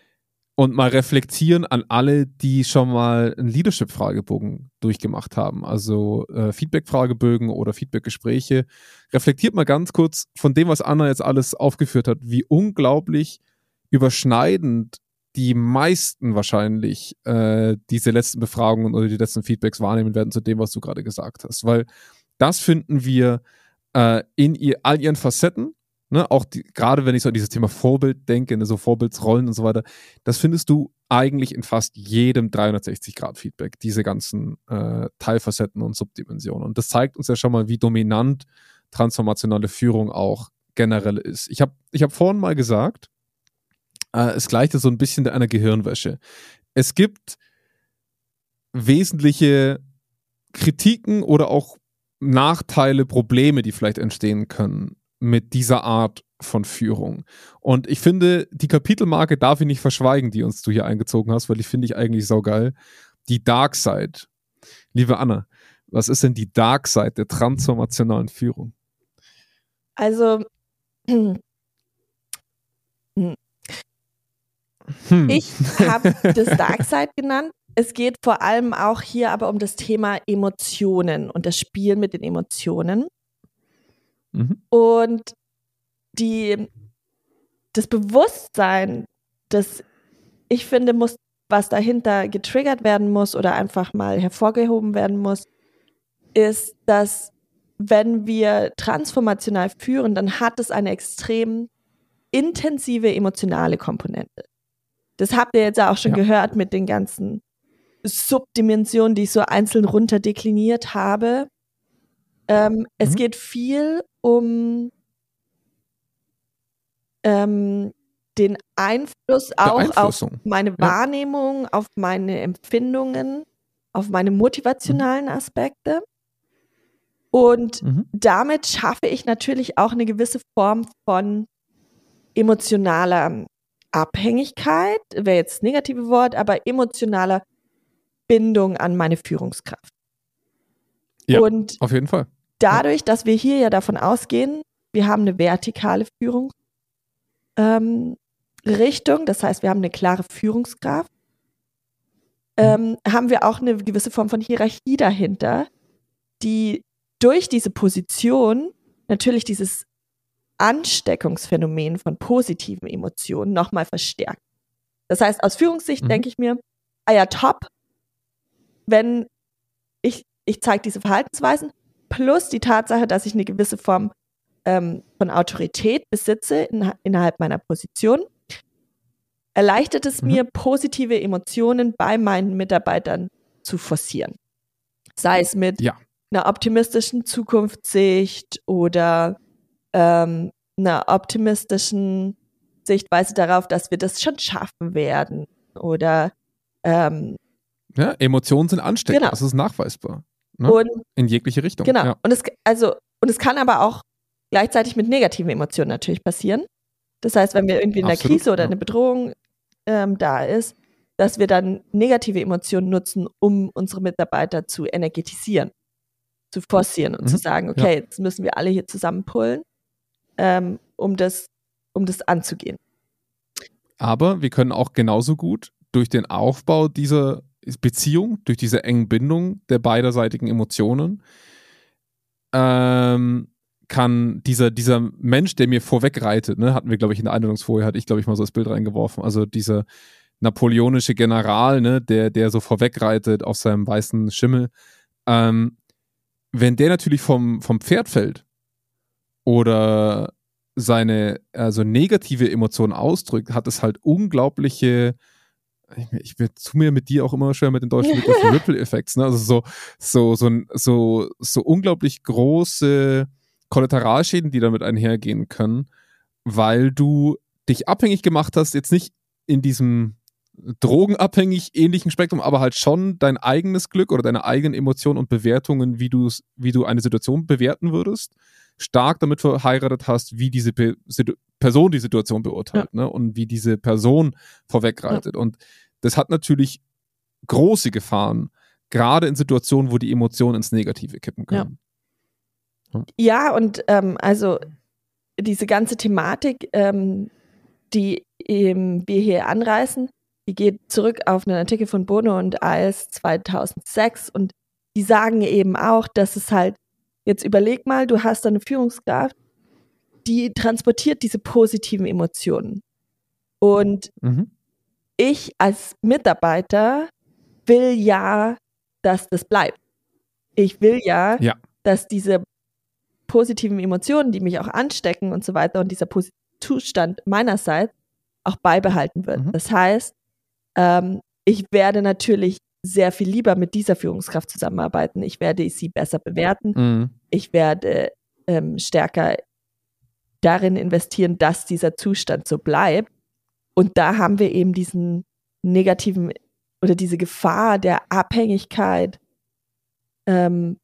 und mal reflektieren an alle, die schon mal einen Leadership-Fragebogen durchgemacht haben, also äh, Feedback-Fragebögen oder Feedback-Gespräche. Reflektiert mal ganz kurz von dem, was Anna jetzt alles aufgeführt hat, wie unglaublich überschneidend die meisten wahrscheinlich äh, diese letzten Befragungen oder die letzten Feedbacks wahrnehmen werden zu dem, was du gerade gesagt hast. Weil das finden wir äh, in ihr, all ihren Facetten, ne, auch gerade wenn ich so an dieses Thema Vorbild denke, ne, so Vorbildsrollen und so weiter, das findest du eigentlich in fast jedem 360-Grad-Feedback, diese ganzen äh, Teilfacetten und Subdimensionen. Und das zeigt uns ja schon mal, wie dominant transformationale Führung auch generell ist. Ich habe ich hab vorhin mal gesagt, äh, es gleichte so ein bisschen einer Gehirnwäsche. Es gibt wesentliche Kritiken oder auch Nachteile, Probleme, die vielleicht entstehen können mit dieser Art von Führung. Und ich finde, die Kapitelmarke darf ich nicht verschweigen, die uns du hier eingezogen hast, weil die finde ich eigentlich saugeil. Die Dark Side. Liebe Anna, was ist denn die Dark Side der transformationalen Führung? Also, hm. ich habe das Dark Side genannt, es geht vor allem auch hier aber um das Thema Emotionen und das Spiel mit den Emotionen. Mhm. Und die, das Bewusstsein, das ich finde, muss, was dahinter getriggert werden muss oder einfach mal hervorgehoben werden muss, ist, dass wenn wir transformational führen, dann hat es eine extrem intensive emotionale Komponente. Das habt ihr jetzt auch schon ja. gehört mit den ganzen Subdimensionen, die ich so einzeln runterdekliniert habe. Ähm, mhm. Es geht viel um ähm, den Einfluss auch auf meine Wahrnehmung, ja. auf meine Empfindungen, auf meine motivationalen Aspekte. Und mhm. damit schaffe ich natürlich auch eine gewisse Form von emotionaler Abhängigkeit, wäre jetzt das negative Wort, aber emotionaler Bindung an meine Führungskraft. Ja, Und auf jeden Fall. Dadurch, dass wir hier ja davon ausgehen, wir haben eine vertikale Führungsrichtung, ähm, das heißt, wir haben eine klare Führungskraft, ähm, haben wir auch eine gewisse Form von Hierarchie dahinter, die durch diese Position natürlich dieses Ansteckungsphänomen von positiven Emotionen nochmal verstärkt. Das heißt, aus Führungssicht mhm. denke ich mir, ah ja, top, wenn ich, ich zeige diese Verhaltensweisen, plus die Tatsache, dass ich eine gewisse Form ähm, von Autorität besitze in, innerhalb meiner Position, erleichtert es mhm. mir, positive Emotionen bei meinen Mitarbeitern zu forcieren. Sei es mit ja. einer optimistischen Zukunftssicht oder ähm, einer optimistischen Sichtweise darauf, dass wir das schon schaffen werden oder ähm, ja, Emotionen sind ansteckend, genau. das ist nachweisbar. Ne? Und, In jegliche Richtung. Genau. Ja. Und es also und es kann aber auch gleichzeitig mit negativen Emotionen natürlich passieren. Das heißt, wenn wir irgendwie in einer Krise oder ja. eine Bedrohung ähm, da ist, dass wir dann negative Emotionen nutzen, um unsere Mitarbeiter zu energetisieren, zu forcieren und mhm. zu sagen, okay, ja. jetzt müssen wir alle hier zusammenpullen ähm, um, das, um das anzugehen. Aber wir können auch genauso gut durch den Aufbau dieser Beziehung, durch diese engen Bindung der beiderseitigen Emotionen, ähm, kann dieser, dieser Mensch, der mir vorwegreitet, ne, hatten wir, glaube ich, in der Einladungsfolie, hatte ich, glaube ich, mal so das Bild reingeworfen, also dieser napoleonische General, ne, der, der so vorwegreitet auf seinem weißen Schimmel, ähm, wenn der natürlich vom, vom Pferd fällt, oder seine also negative Emotionen ausdrückt, hat es halt unglaubliche ich, ich tu mir mit dir auch immer schwer mit den deutschen Begriff Ripple-Effekts, ne? Also so, so, so, so, so unglaublich große Kollateralschäden, die damit einhergehen können, weil du dich abhängig gemacht hast, jetzt nicht in diesem drogenabhängig ähnlichen Spektrum, aber halt schon dein eigenes Glück oder deine eigenen Emotionen und Bewertungen, wie du wie du eine Situation bewerten würdest, stark damit verheiratet hast, wie diese Pe Person die Situation beurteilt ja. ne? und wie diese Person vorwegreitet. Ja. Und das hat natürlich große Gefahren, gerade in Situationen, wo die Emotionen ins Negative kippen können. Ja, ja und ähm, also diese ganze Thematik, ähm, die ähm, wir hier anreißen, die geht zurück auf einen Artikel von Bono und Iles 2006 und die sagen eben auch, dass es halt Jetzt überleg mal, du hast eine Führungskraft, die transportiert diese positiven Emotionen. Und mhm. ich als Mitarbeiter will ja, dass das bleibt. Ich will ja, ja, dass diese positiven Emotionen, die mich auch anstecken und so weiter und dieser Zustand meinerseits auch beibehalten wird. Mhm. Das heißt, ähm, ich werde natürlich sehr viel lieber mit dieser Führungskraft zusammenarbeiten. Ich werde sie besser bewerten. Mhm. Ich werde ähm, stärker darin investieren, dass dieser Zustand so bleibt. Und da haben wir eben diesen negativen oder diese Gefahr der Abhängigkeit ähm,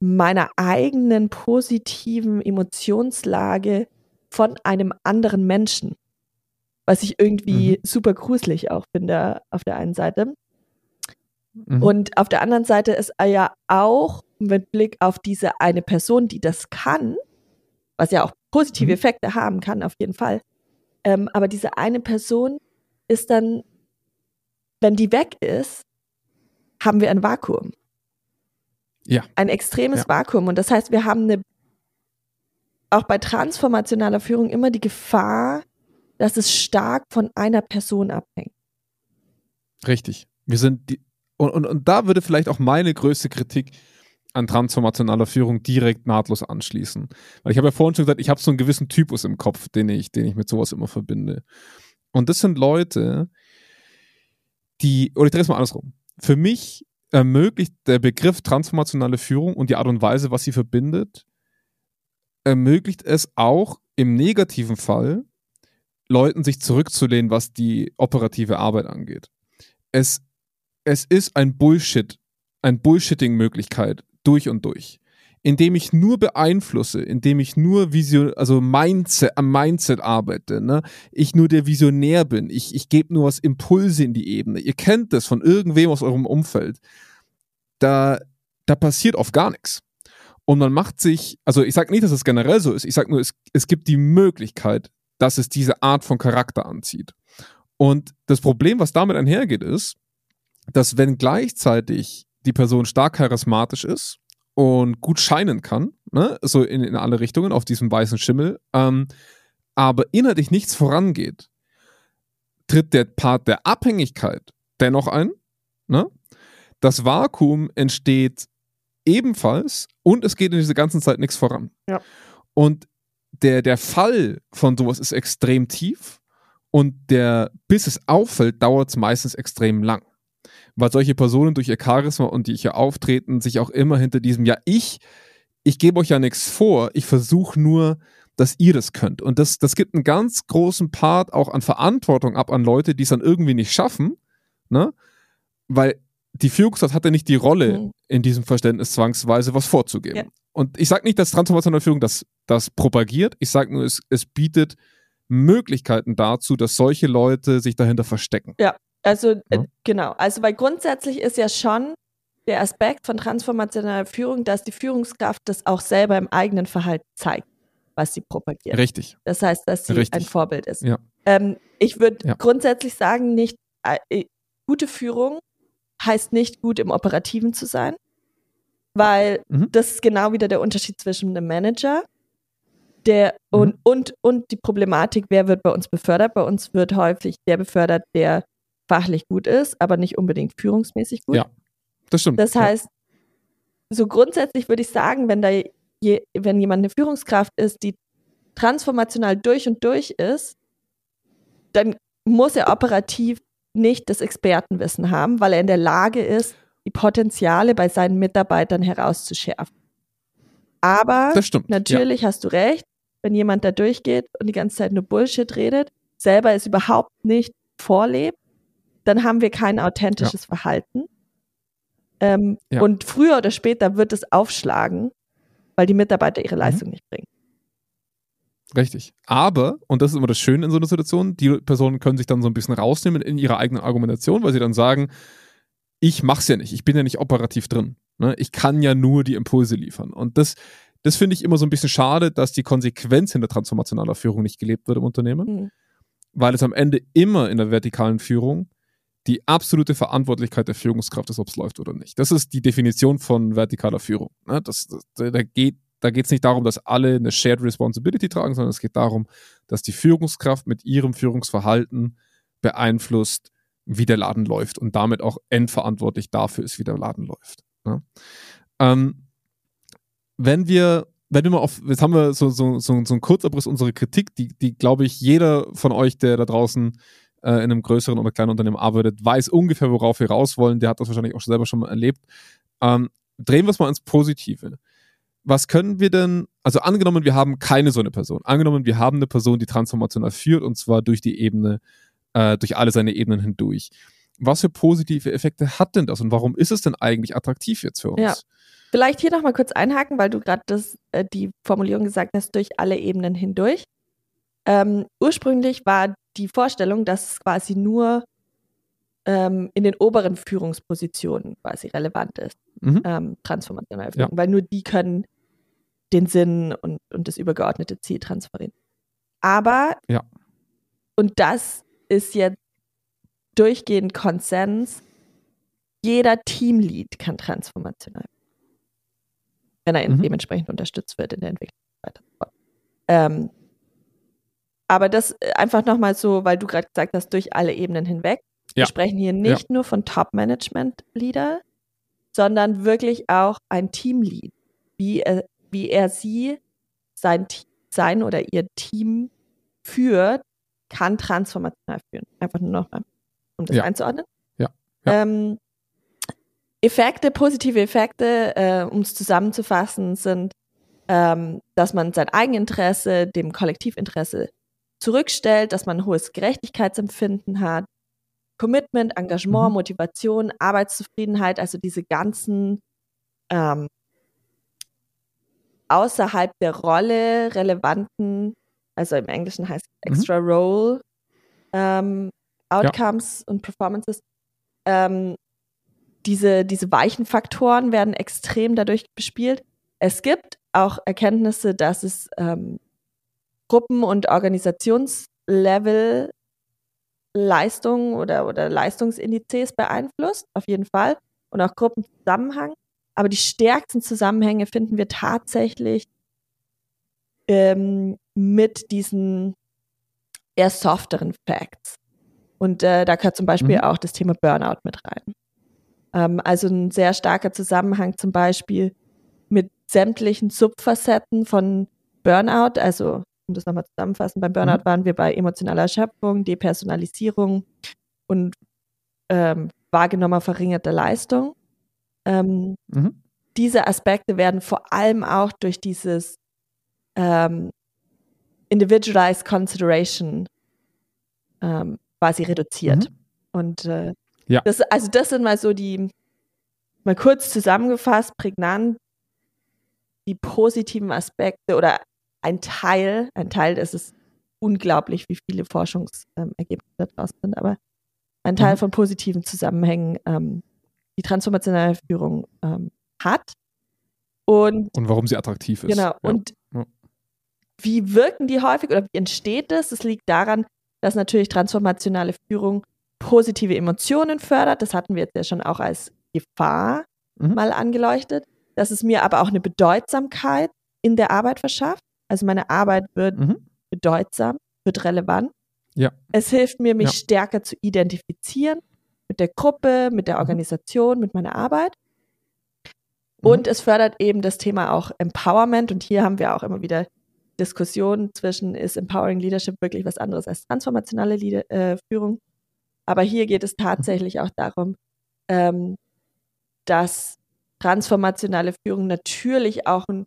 meiner eigenen positiven Emotionslage von einem anderen Menschen, was ich irgendwie mhm. super gruselig auch finde auf der einen Seite. Mhm. Und auf der anderen Seite ist er ja auch mit Blick auf diese eine Person, die das kann, was ja auch positive mhm. Effekte haben kann, auf jeden Fall. Ähm, aber diese eine Person ist dann, wenn die weg ist, haben wir ein Vakuum. Ja. Ein extremes ja. Vakuum. Und das heißt, wir haben eine, auch bei transformationaler Führung immer die Gefahr, dass es stark von einer Person abhängt. Richtig. Wir sind die, und, und, und da würde vielleicht auch meine größte Kritik an transformationaler Führung direkt nahtlos anschließen. Weil ich habe ja vorhin schon gesagt, ich habe so einen gewissen Typus im Kopf, den ich, den ich mit sowas immer verbinde. Und das sind Leute, die, oder ich drehe es mal andersrum. Für mich ermöglicht der Begriff transformationale Führung und die Art und Weise, was sie verbindet, ermöglicht es auch im negativen Fall, Leuten sich zurückzulehnen, was die operative Arbeit angeht. Es, es ist ein Bullshit, ein Bullshitting-Möglichkeit durch und durch. Indem ich nur beeinflusse, indem ich nur Vision, also Mindset, am Mindset arbeite, ne? ich nur der Visionär bin, ich, ich gebe nur was Impulse in die Ebene. Ihr kennt das von irgendwem aus eurem Umfeld. Da, da passiert oft gar nichts. Und man macht sich, also ich sage nicht, dass es generell so ist, ich sage nur, es, es gibt die Möglichkeit, dass es diese Art von Charakter anzieht. Und das Problem, was damit einhergeht, ist, dass wenn gleichzeitig die Person stark charismatisch ist und gut scheinen kann, ne, so in, in alle Richtungen auf diesem weißen Schimmel, ähm, aber inhaltlich nichts vorangeht, tritt der Part der Abhängigkeit dennoch ein. Ne? Das Vakuum entsteht ebenfalls und es geht in dieser ganzen Zeit nichts voran. Ja. Und der, der Fall von sowas ist extrem tief und der, bis es auffällt, dauert es meistens extrem lang. Weil solche Personen durch ihr Charisma und die ihr Auftreten sich auch immer hinter diesem, ja, ich, ich gebe euch ja nichts vor, ich versuche nur, dass ihr das könnt. Und das, das gibt einen ganz großen Part auch an Verantwortung ab an Leute, die es dann irgendwie nicht schaffen, ne? Weil die Führungskraft hatte nicht die Rolle mhm. in diesem Verständnis zwangsweise was vorzugeben. Ja. Und ich sage nicht, dass transformationale Führung das, das propagiert. Ich sage nur, es, es bietet Möglichkeiten dazu, dass solche Leute sich dahinter verstecken. Ja, also ja. Äh, genau. Also weil grundsätzlich ist ja schon der Aspekt von transformationaler Führung, dass die Führungskraft das auch selber im eigenen Verhalten zeigt, was sie propagiert. Richtig. Das heißt, dass sie Richtig. ein Vorbild ist. Ja. Ähm, ich würde ja. grundsätzlich sagen, nicht äh, äh, gute Führung heißt nicht gut im Operativen zu sein, weil mhm. das ist genau wieder der Unterschied zwischen einem Manager der mhm. und, und, und die Problematik, wer wird bei uns befördert. Bei uns wird häufig der befördert, der fachlich gut ist, aber nicht unbedingt führungsmäßig gut. Ja, das stimmt. Das heißt, ja. so grundsätzlich würde ich sagen, wenn da je, wenn jemand eine Führungskraft ist, die transformational durch und durch ist, dann muss er operativ nicht das Expertenwissen haben, weil er in der Lage ist, die Potenziale bei seinen Mitarbeitern herauszuschärfen. Aber natürlich ja. hast du recht, wenn jemand da durchgeht und die ganze Zeit nur Bullshit redet, selber es überhaupt nicht vorlebt, dann haben wir kein authentisches ja. Verhalten. Ähm, ja. Und früher oder später wird es aufschlagen, weil die Mitarbeiter ihre mhm. Leistung mhm. nicht bringen. Richtig. Aber, und das ist immer das Schöne in so einer Situation, die Personen können sich dann so ein bisschen rausnehmen in ihrer eigenen Argumentation, weil sie dann sagen, ich mach's ja nicht, ich bin ja nicht operativ drin. Ne? Ich kann ja nur die Impulse liefern. Und das, das finde ich immer so ein bisschen schade, dass die Konsequenz hinter transformationaler Führung nicht gelebt wird im Unternehmen, mhm. weil es am Ende immer in der vertikalen Führung die absolute Verantwortlichkeit der Führungskraft ist, ob es läuft oder nicht. Das ist die Definition von vertikaler Führung. Ne? Das, das, da geht da geht es nicht darum, dass alle eine Shared Responsibility tragen, sondern es geht darum, dass die Führungskraft mit ihrem Führungsverhalten beeinflusst, wie der Laden läuft und damit auch endverantwortlich dafür ist, wie der Laden läuft. Ja. Ähm, wenn wir, wenn wir mal auf, jetzt haben wir so, so, so, so einen Kurzabriss unserer Kritik, die, die glaube ich, jeder von euch, der da draußen äh, in einem größeren oder kleinen Unternehmen arbeitet, weiß ungefähr, worauf wir raus wollen. Der hat das wahrscheinlich auch selber schon mal erlebt. Ähm, drehen wir es mal ins Positive was können wir denn, also angenommen, wir haben keine so eine Person, angenommen, wir haben eine Person, die transformational führt und zwar durch die Ebene, äh, durch alle seine Ebenen hindurch. Was für positive Effekte hat denn das und warum ist es denn eigentlich attraktiv jetzt für uns? Ja. Vielleicht hier nochmal kurz einhaken, weil du gerade äh, die Formulierung gesagt hast, durch alle Ebenen hindurch. Ähm, ursprünglich war die Vorstellung, dass es quasi nur ähm, in den oberen Führungspositionen quasi relevant ist, mhm. ähm, transformationale Führung, ja. weil nur die können den Sinn und, und das übergeordnete Ziel transferieren. Aber, ja. und das ist jetzt durchgehend Konsens, jeder Teamlead kann transformational, wenn er mhm. dementsprechend unterstützt wird in der Entwicklung. Ähm, aber das äh, einfach nochmal so, weil du gerade gesagt hast, durch alle Ebenen hinweg. Ja. Wir sprechen hier nicht ja. nur von Top-Management-Leader, sondern wirklich auch ein Teamlead, wie er, wie er sie, sein, sein oder ihr Team führt, kann transformational führen. Einfach nur nochmal, um das ja. einzuordnen. Ja. ja. Ähm, Effekte, positive Effekte, äh, um es zusammenzufassen, sind, ähm, dass man sein Eigeninteresse dem Kollektivinteresse zurückstellt, dass man ein hohes Gerechtigkeitsempfinden hat, Commitment, Engagement, mhm. Motivation, Arbeitszufriedenheit, also diese ganzen ähm, außerhalb der Rolle relevanten, also im Englischen heißt mhm. Extra mhm. Role ähm, Outcomes ja. und Performances. Ähm, diese, diese weichen Faktoren werden extrem dadurch bespielt. Es gibt auch Erkenntnisse, dass es ähm, Gruppen- und Organisationslevel Leistungen oder, oder Leistungsindizes beeinflusst, auf jeden Fall, und auch Gruppenzusammenhang. Aber die stärksten Zusammenhänge finden wir tatsächlich ähm, mit diesen eher softeren Facts. Und äh, da gehört zum Beispiel mhm. auch das Thema Burnout mit rein. Ähm, also ein sehr starker Zusammenhang zum Beispiel mit sämtlichen Subfacetten von Burnout, also um das nochmal zusammenfassen, beim Burnout mhm. waren wir bei emotionaler Erschöpfung, Depersonalisierung und ähm, wahrgenommener verringerter Leistung. Ähm, mhm. Diese Aspekte werden vor allem auch durch dieses ähm, Individualized Consideration ähm, quasi reduziert. Mhm. Und äh, ja. das, also das sind mal so die, mal kurz zusammengefasst, prägnant, die positiven Aspekte oder ein Teil, ein Teil, das ist unglaublich, wie viele Forschungsergebnisse da draußen sind, aber ein Teil mhm. von positiven Zusammenhängen ähm, die transformationale Führung ähm, hat. Und, und warum sie attraktiv ist. Genau. Ja. Und. Wie wirken die häufig oder wie entsteht das? Das liegt daran, dass natürlich transformationale Führung positive Emotionen fördert. Das hatten wir jetzt ja schon auch als Gefahr mhm. mal angeleuchtet. Dass es mir aber auch eine Bedeutsamkeit in der Arbeit verschafft. Also meine Arbeit wird mhm. bedeutsam, wird relevant. Ja. Es hilft mir, mich ja. stärker zu identifizieren mit der Gruppe, mit der mhm. Organisation, mit meiner Arbeit. Mhm. Und es fördert eben das Thema auch Empowerment. Und hier haben wir auch immer wieder Diskussionen zwischen, ist Empowering Leadership wirklich was anderes als transformationale Lieder, äh, Führung? Aber hier geht es tatsächlich auch darum, ähm, dass transformationale Führung natürlich auch ein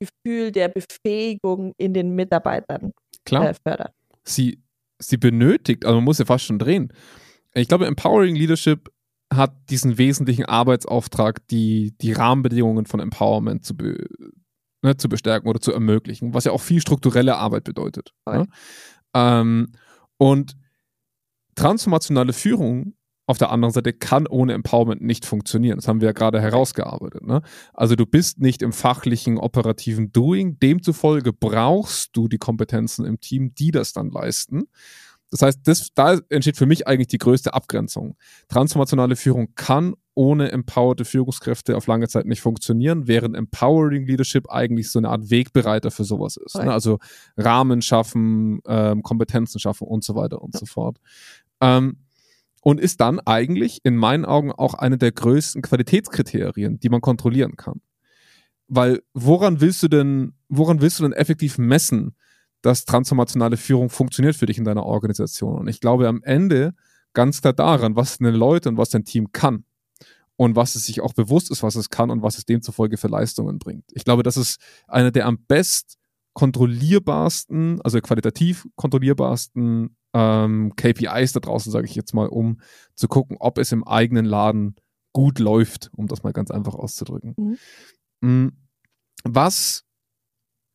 Gefühl der Befähigung in den Mitarbeitern Klar. Äh, fördert. Sie, sie benötigt, also man muss ja fast schon drehen. Ich glaube, Empowering Leadership hat diesen wesentlichen Arbeitsauftrag, die, die Rahmenbedingungen von Empowerment zu, be, ne, zu bestärken oder zu ermöglichen, was ja auch viel strukturelle Arbeit bedeutet. Ne? Ähm, und transformationale Führung auf der anderen Seite kann ohne Empowerment nicht funktionieren. Das haben wir ja gerade herausgearbeitet. Ne? Also du bist nicht im fachlichen, operativen Doing. Demzufolge brauchst du die Kompetenzen im Team, die das dann leisten. Das heißt, das, da entsteht für mich eigentlich die größte Abgrenzung. Transformationale Führung kann ohne empowerte Führungskräfte auf lange Zeit nicht funktionieren, während Empowering Leadership eigentlich so eine Art Wegbereiter für sowas ist. Ne? Also Rahmen schaffen, ähm, Kompetenzen schaffen und so weiter und ja. so fort. Ähm, und ist dann eigentlich in meinen Augen auch eine der größten Qualitätskriterien, die man kontrollieren kann. Weil woran willst du denn, woran willst du denn effektiv messen, dass transformationale Führung funktioniert für dich in deiner Organisation? Und ich glaube am Ende ganz klar daran, was deine Leute und was dein Team kann und was es sich auch bewusst ist, was es kann und was es demzufolge für Leistungen bringt. Ich glaube, das ist eine der am best kontrollierbarsten, also qualitativ kontrollierbarsten ähm, KPIs da draußen, sage ich jetzt mal, um zu gucken, ob es im eigenen Laden gut läuft, um das mal ganz einfach auszudrücken. Mhm. Mm, was,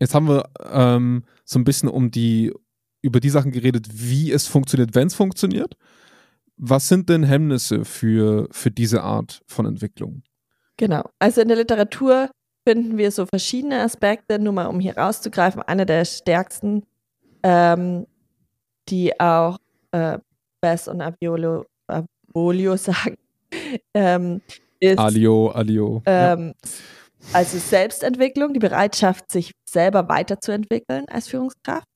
jetzt haben wir ähm, so ein bisschen um die, über die Sachen geredet, wie es funktioniert, wenn es funktioniert. Was sind denn Hemmnisse für, für diese Art von Entwicklung? Genau. Also in der Literatur finden wir so verschiedene Aspekte, nur mal um hier rauszugreifen. Einer der stärksten ähm, die auch äh, Bess und Aviolo, Avolio sagen, ähm, ist Alio, Alio. Ähm, ja. Also Selbstentwicklung, die Bereitschaft, sich selber weiterzuentwickeln als Führungskraft.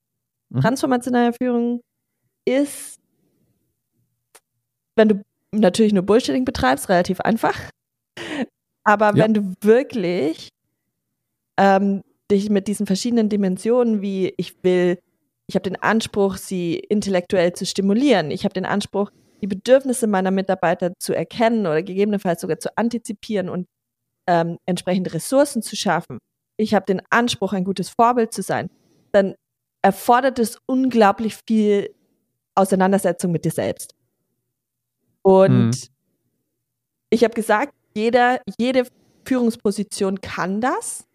Mhm. Transformationale Führung ist, wenn du natürlich nur Bullshitting betreibst, relativ einfach. Aber ja. wenn du wirklich ähm, dich mit diesen verschiedenen Dimensionen wie ich will, ich habe den Anspruch, sie intellektuell zu stimulieren, ich habe den Anspruch, die Bedürfnisse meiner Mitarbeiter zu erkennen oder gegebenenfalls sogar zu antizipieren und ähm, entsprechende Ressourcen zu schaffen. Ich habe den Anspruch, ein gutes Vorbild zu sein. Dann erfordert es unglaublich viel Auseinandersetzung mit dir selbst. Und hm. ich habe gesagt, jeder, jede Führungsposition kann das.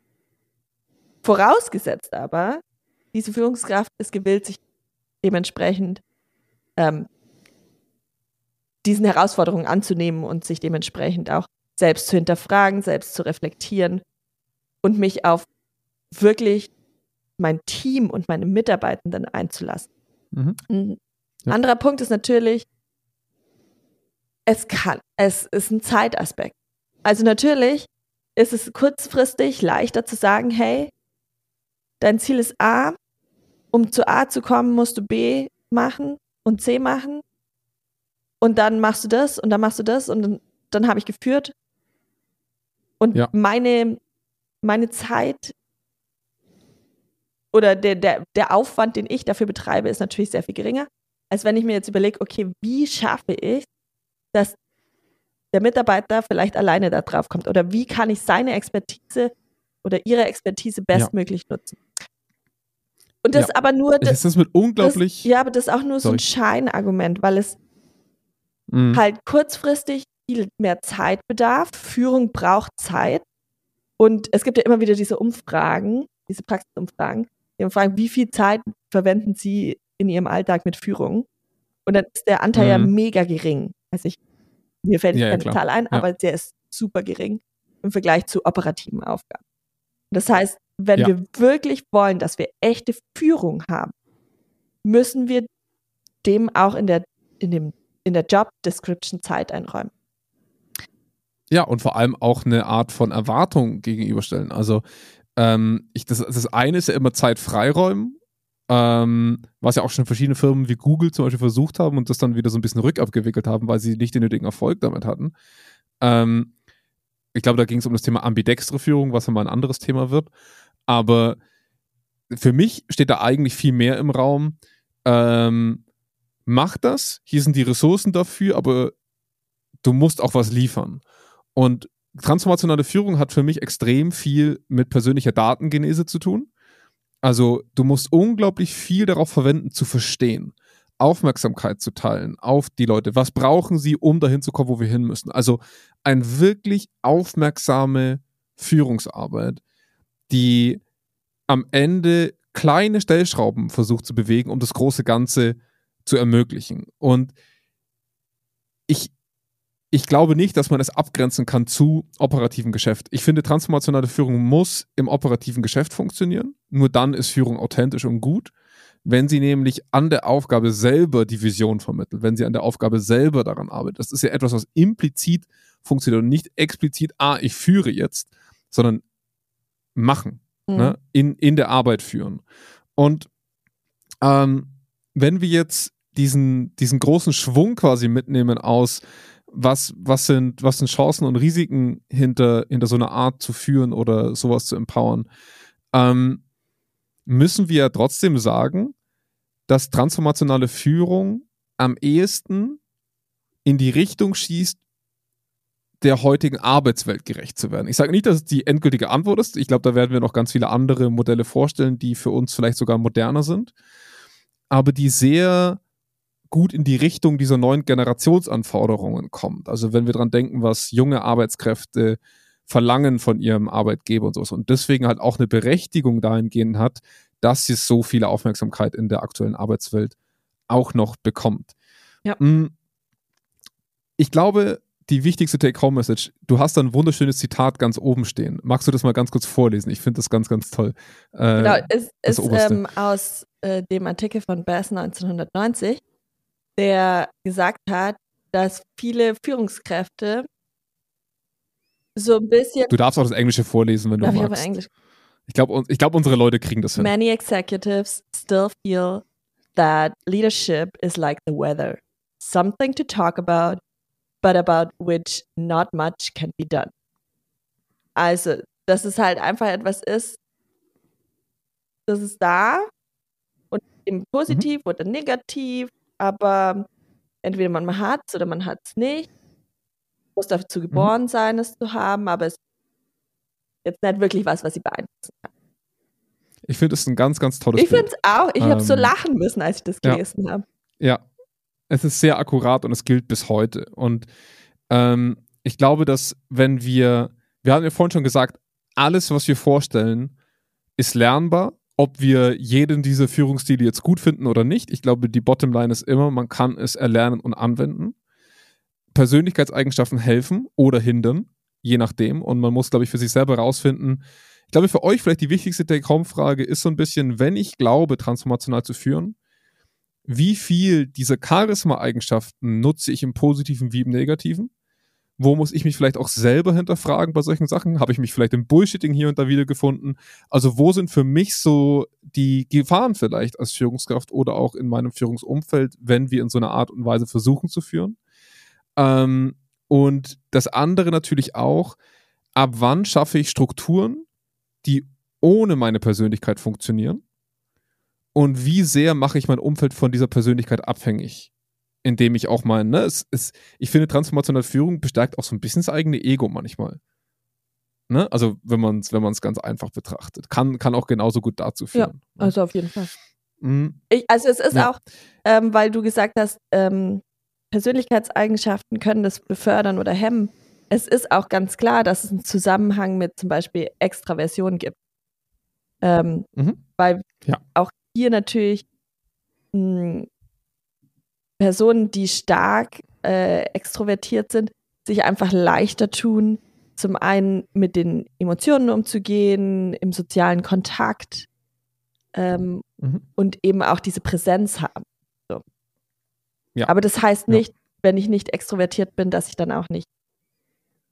Vorausgesetzt aber, diese Führungskraft ist gewillt, sich dementsprechend ähm, diesen Herausforderungen anzunehmen und sich dementsprechend auch selbst zu hinterfragen, selbst zu reflektieren und mich auf wirklich mein Team und meine Mitarbeitenden einzulassen. Mhm. Ein ja. anderer Punkt ist natürlich, es kann, es ist ein Zeitaspekt. Also natürlich ist es kurzfristig leichter zu sagen, hey, dein Ziel ist A, um zu A zu kommen, musst du B machen und C machen. Und dann machst du das und dann machst du das und dann, dann habe ich geführt. Und ja. meine, meine Zeit oder der, der, der Aufwand, den ich dafür betreibe, ist natürlich sehr viel geringer, als wenn ich mir jetzt überlege, okay, wie schaffe ich, dass der Mitarbeiter vielleicht alleine da drauf kommt oder wie kann ich seine Expertise oder ihre Expertise bestmöglich ja. nutzen. Und das ja. aber nur. Das, ist mit unglaublich. Das, ja, aber das ist auch nur Sorry. so ein Scheinargument, weil es mhm. halt kurzfristig viel mehr Zeit bedarf. Führung braucht Zeit. Und es gibt ja immer wieder diese Umfragen, diese Praxisumfragen, die fragen, wie viel Zeit verwenden Sie in Ihrem Alltag mit Führung? Und dann ist der Anteil mhm. ja mega gering. Also ich, mir fällt ja, keine ja, Zahl ein, aber der ist super gering im Vergleich zu operativen Aufgaben. Das heißt, wenn ja. wir wirklich wollen, dass wir echte Führung haben, müssen wir dem auch in der, in dem, in der Job Description Zeit einräumen. Ja, und vor allem auch eine Art von Erwartung gegenüberstellen. Also ähm, ich, das, das eine ist ja immer Zeit freiräumen, ähm, was ja auch schon verschiedene Firmen wie Google zum Beispiel versucht haben und das dann wieder so ein bisschen rückabgewickelt haben, weil sie nicht den nötigen Erfolg damit hatten. Ähm, ich glaube, da ging es um das Thema ambidextre Führung, was mal ein anderes Thema wird. Aber für mich steht da eigentlich viel mehr im Raum. Ähm, mach das, hier sind die Ressourcen dafür, aber du musst auch was liefern. Und transformationale Führung hat für mich extrem viel mit persönlicher Datengenese zu tun. Also du musst unglaublich viel darauf verwenden, zu verstehen, Aufmerksamkeit zu teilen auf die Leute. Was brauchen sie, um dahin zu kommen, wo wir hin müssen? Also eine wirklich aufmerksame Führungsarbeit, die am Ende kleine Stellschrauben versucht zu bewegen, um das große Ganze zu ermöglichen. Und ich, ich glaube nicht, dass man es abgrenzen kann zu operativen Geschäft. Ich finde, transformationale Führung muss im operativen Geschäft funktionieren. Nur dann ist Führung authentisch und gut. Wenn sie nämlich an der Aufgabe selber die Vision vermittelt, wenn sie an der Aufgabe selber daran arbeitet. Das ist ja etwas, was implizit funktioniert und nicht explizit, ah, ich führe jetzt, sondern machen, mhm. ne, in, in der Arbeit führen. Und ähm, wenn wir jetzt diesen, diesen großen Schwung quasi mitnehmen aus, was, was, sind, was sind Chancen und Risiken hinter, hinter so einer Art zu führen oder sowas zu empowern, ähm, müssen wir trotzdem sagen, dass transformationale Führung am ehesten in die Richtung schießt, der heutigen Arbeitswelt gerecht zu werden. Ich sage nicht, dass es die endgültige Antwort ist. Ich glaube, da werden wir noch ganz viele andere Modelle vorstellen, die für uns vielleicht sogar moderner sind, aber die sehr gut in die Richtung dieser neuen Generationsanforderungen kommt. Also wenn wir dran denken, was junge Arbeitskräfte verlangen von ihrem Arbeitgeber und sowas und deswegen halt auch eine Berechtigung dahingehend hat, dass sie so viele Aufmerksamkeit in der aktuellen Arbeitswelt auch noch bekommt. Ja. Mm. Ich glaube, die wichtigste Take-Home-Message. Du hast da ein wunderschönes Zitat ganz oben stehen. Magst du das mal ganz kurz vorlesen? Ich finde das ganz, ganz toll. Äh, genau, es ist ähm, aus äh, dem Artikel von Bass 1990, der gesagt hat, dass viele Führungskräfte so ein bisschen. Du darfst auch das Englische vorlesen, wenn du Darf magst. Ich, Englisch? ich glaube, ich glaub, unsere Leute kriegen das hin. Many executives still feel that leadership is like the weather. Something to talk about, but about which not much can be done. Also, dass es halt einfach etwas ist, das ist da und eben positiv mhm. oder negativ, aber entweder man hat es oder man hat es nicht. Muss dazu mhm. geboren mhm. sein, es zu haben, aber es ist jetzt nicht wirklich was, was sie beeinflussen kann. Ich finde es ein ganz, ganz tolles Ich finde es auch. Ich ähm, habe so lachen müssen, als ich das gelesen ja. habe. Ja, es ist sehr akkurat und es gilt bis heute. Und ähm, ich glaube, dass wenn wir, wir haben ja vorhin schon gesagt, alles, was wir vorstellen, ist lernbar. Ob wir jeden dieser Führungsstile jetzt gut finden oder nicht, ich glaube, die Bottomline ist immer, man kann es erlernen und anwenden. Persönlichkeitseigenschaften helfen oder hindern, je nachdem. Und man muss, glaube ich, für sich selber herausfinden. Ich glaube, für euch vielleicht die wichtigste Take-Home-Frage ist so ein bisschen, wenn ich glaube, transformational zu führen, wie viel dieser Charisma-Eigenschaften nutze ich im Positiven wie im Negativen? Wo muss ich mich vielleicht auch selber hinterfragen bei solchen Sachen? Habe ich mich vielleicht im Bullshitting hier und da wieder gefunden? Also wo sind für mich so die Gefahren vielleicht als Führungskraft oder auch in meinem Führungsumfeld, wenn wir in so einer Art und Weise versuchen zu führen? Ähm, und das andere natürlich auch, ab wann schaffe ich Strukturen, die ohne meine Persönlichkeit funktionieren? Und wie sehr mache ich mein Umfeld von dieser Persönlichkeit abhängig? Indem ich auch mal, ne, es, es, ich finde, transformationale Führung bestärkt auch so ein bisschen das eigene Ego manchmal. Ne? Also, wenn man es wenn ganz einfach betrachtet. Kann, kann auch genauso gut dazu führen. Ja, ne? also auf jeden Fall. Mhm. Ich, also, es ist ja. auch, ähm, weil du gesagt hast, ähm, Persönlichkeitseigenschaften können das befördern oder hemmen. Es ist auch ganz klar, dass es einen Zusammenhang mit zum Beispiel Extraversion gibt. Ähm, mhm. Weil ja. auch hier natürlich mh, Personen, die stark äh, extrovertiert sind, sich einfach leichter tun, zum einen mit den Emotionen umzugehen, im sozialen Kontakt ähm, mhm. und eben auch diese Präsenz haben. So. Ja. Aber das heißt nicht, ja. wenn ich nicht extrovertiert bin, dass ich dann auch nicht,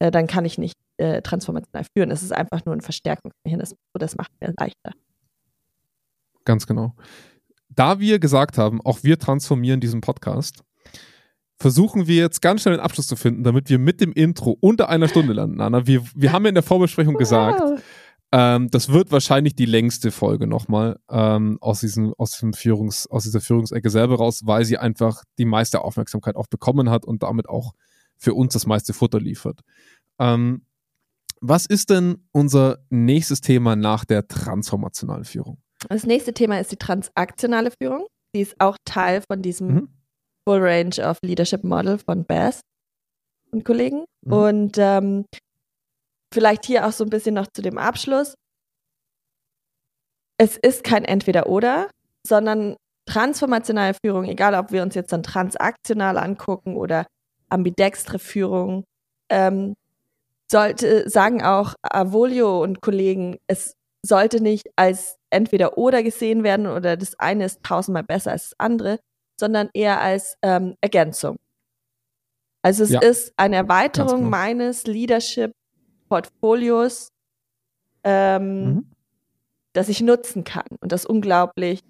äh, dann kann ich nicht äh, transformational führen. Es ist einfach nur ein Verstärkungsmechanismus, das macht mir leichter. Ganz genau da wir gesagt haben, auch wir transformieren diesen Podcast, versuchen wir jetzt ganz schnell einen Abschluss zu finden, damit wir mit dem Intro unter einer Stunde landen, Anna. Wir, wir haben ja in der Vorbesprechung gesagt, ähm, das wird wahrscheinlich die längste Folge nochmal ähm, aus, diesem, aus, diesem Führungs, aus dieser Führungsecke selber raus, weil sie einfach die meiste Aufmerksamkeit auch bekommen hat und damit auch für uns das meiste Futter liefert. Ähm, was ist denn unser nächstes Thema nach der transformationalen Führung? Das nächste Thema ist die transaktionale Führung. Die ist auch Teil von diesem mhm. Full Range of Leadership Model von Bass und Kollegen. Mhm. Und ähm, vielleicht hier auch so ein bisschen noch zu dem Abschluss. Es ist kein Entweder-Oder, sondern transformationale Führung, egal ob wir uns jetzt dann transaktional angucken oder ambidextre Führung, ähm, sollte, sagen auch Avolio und Kollegen, es sollte nicht als entweder oder gesehen werden oder das eine ist tausendmal besser als das andere, sondern eher als ähm, Ergänzung. Also es ja. ist eine Erweiterung genau. meines Leadership-Portfolios, ähm, mhm. das ich nutzen kann und das unglaublich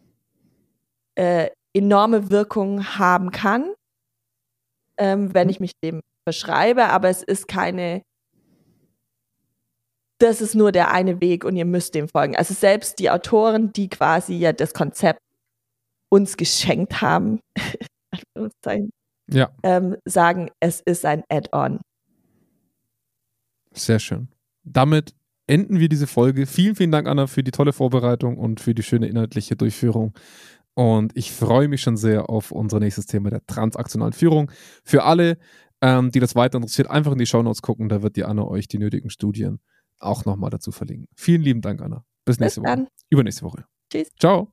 äh, enorme Wirkung haben kann, ähm, wenn mhm. ich mich dem verschreibe, aber es ist keine das ist nur der eine Weg und ihr müsst dem folgen. Also selbst die Autoren, die quasi ja das Konzept uns geschenkt haben, ja. ähm, sagen, es ist ein Add-on. Sehr schön. Damit enden wir diese Folge. Vielen, vielen Dank, Anna, für die tolle Vorbereitung und für die schöne inhaltliche Durchführung. Und ich freue mich schon sehr auf unser nächstes Thema der transaktionalen Führung. Für alle, ähm, die das weiter interessiert, einfach in die Shownotes gucken. Da wird die Anna euch die nötigen Studien auch nochmal dazu verlinken. Vielen lieben Dank, Anna. Bis nächste Bis Woche. Übernächste Woche. Tschüss. Ciao.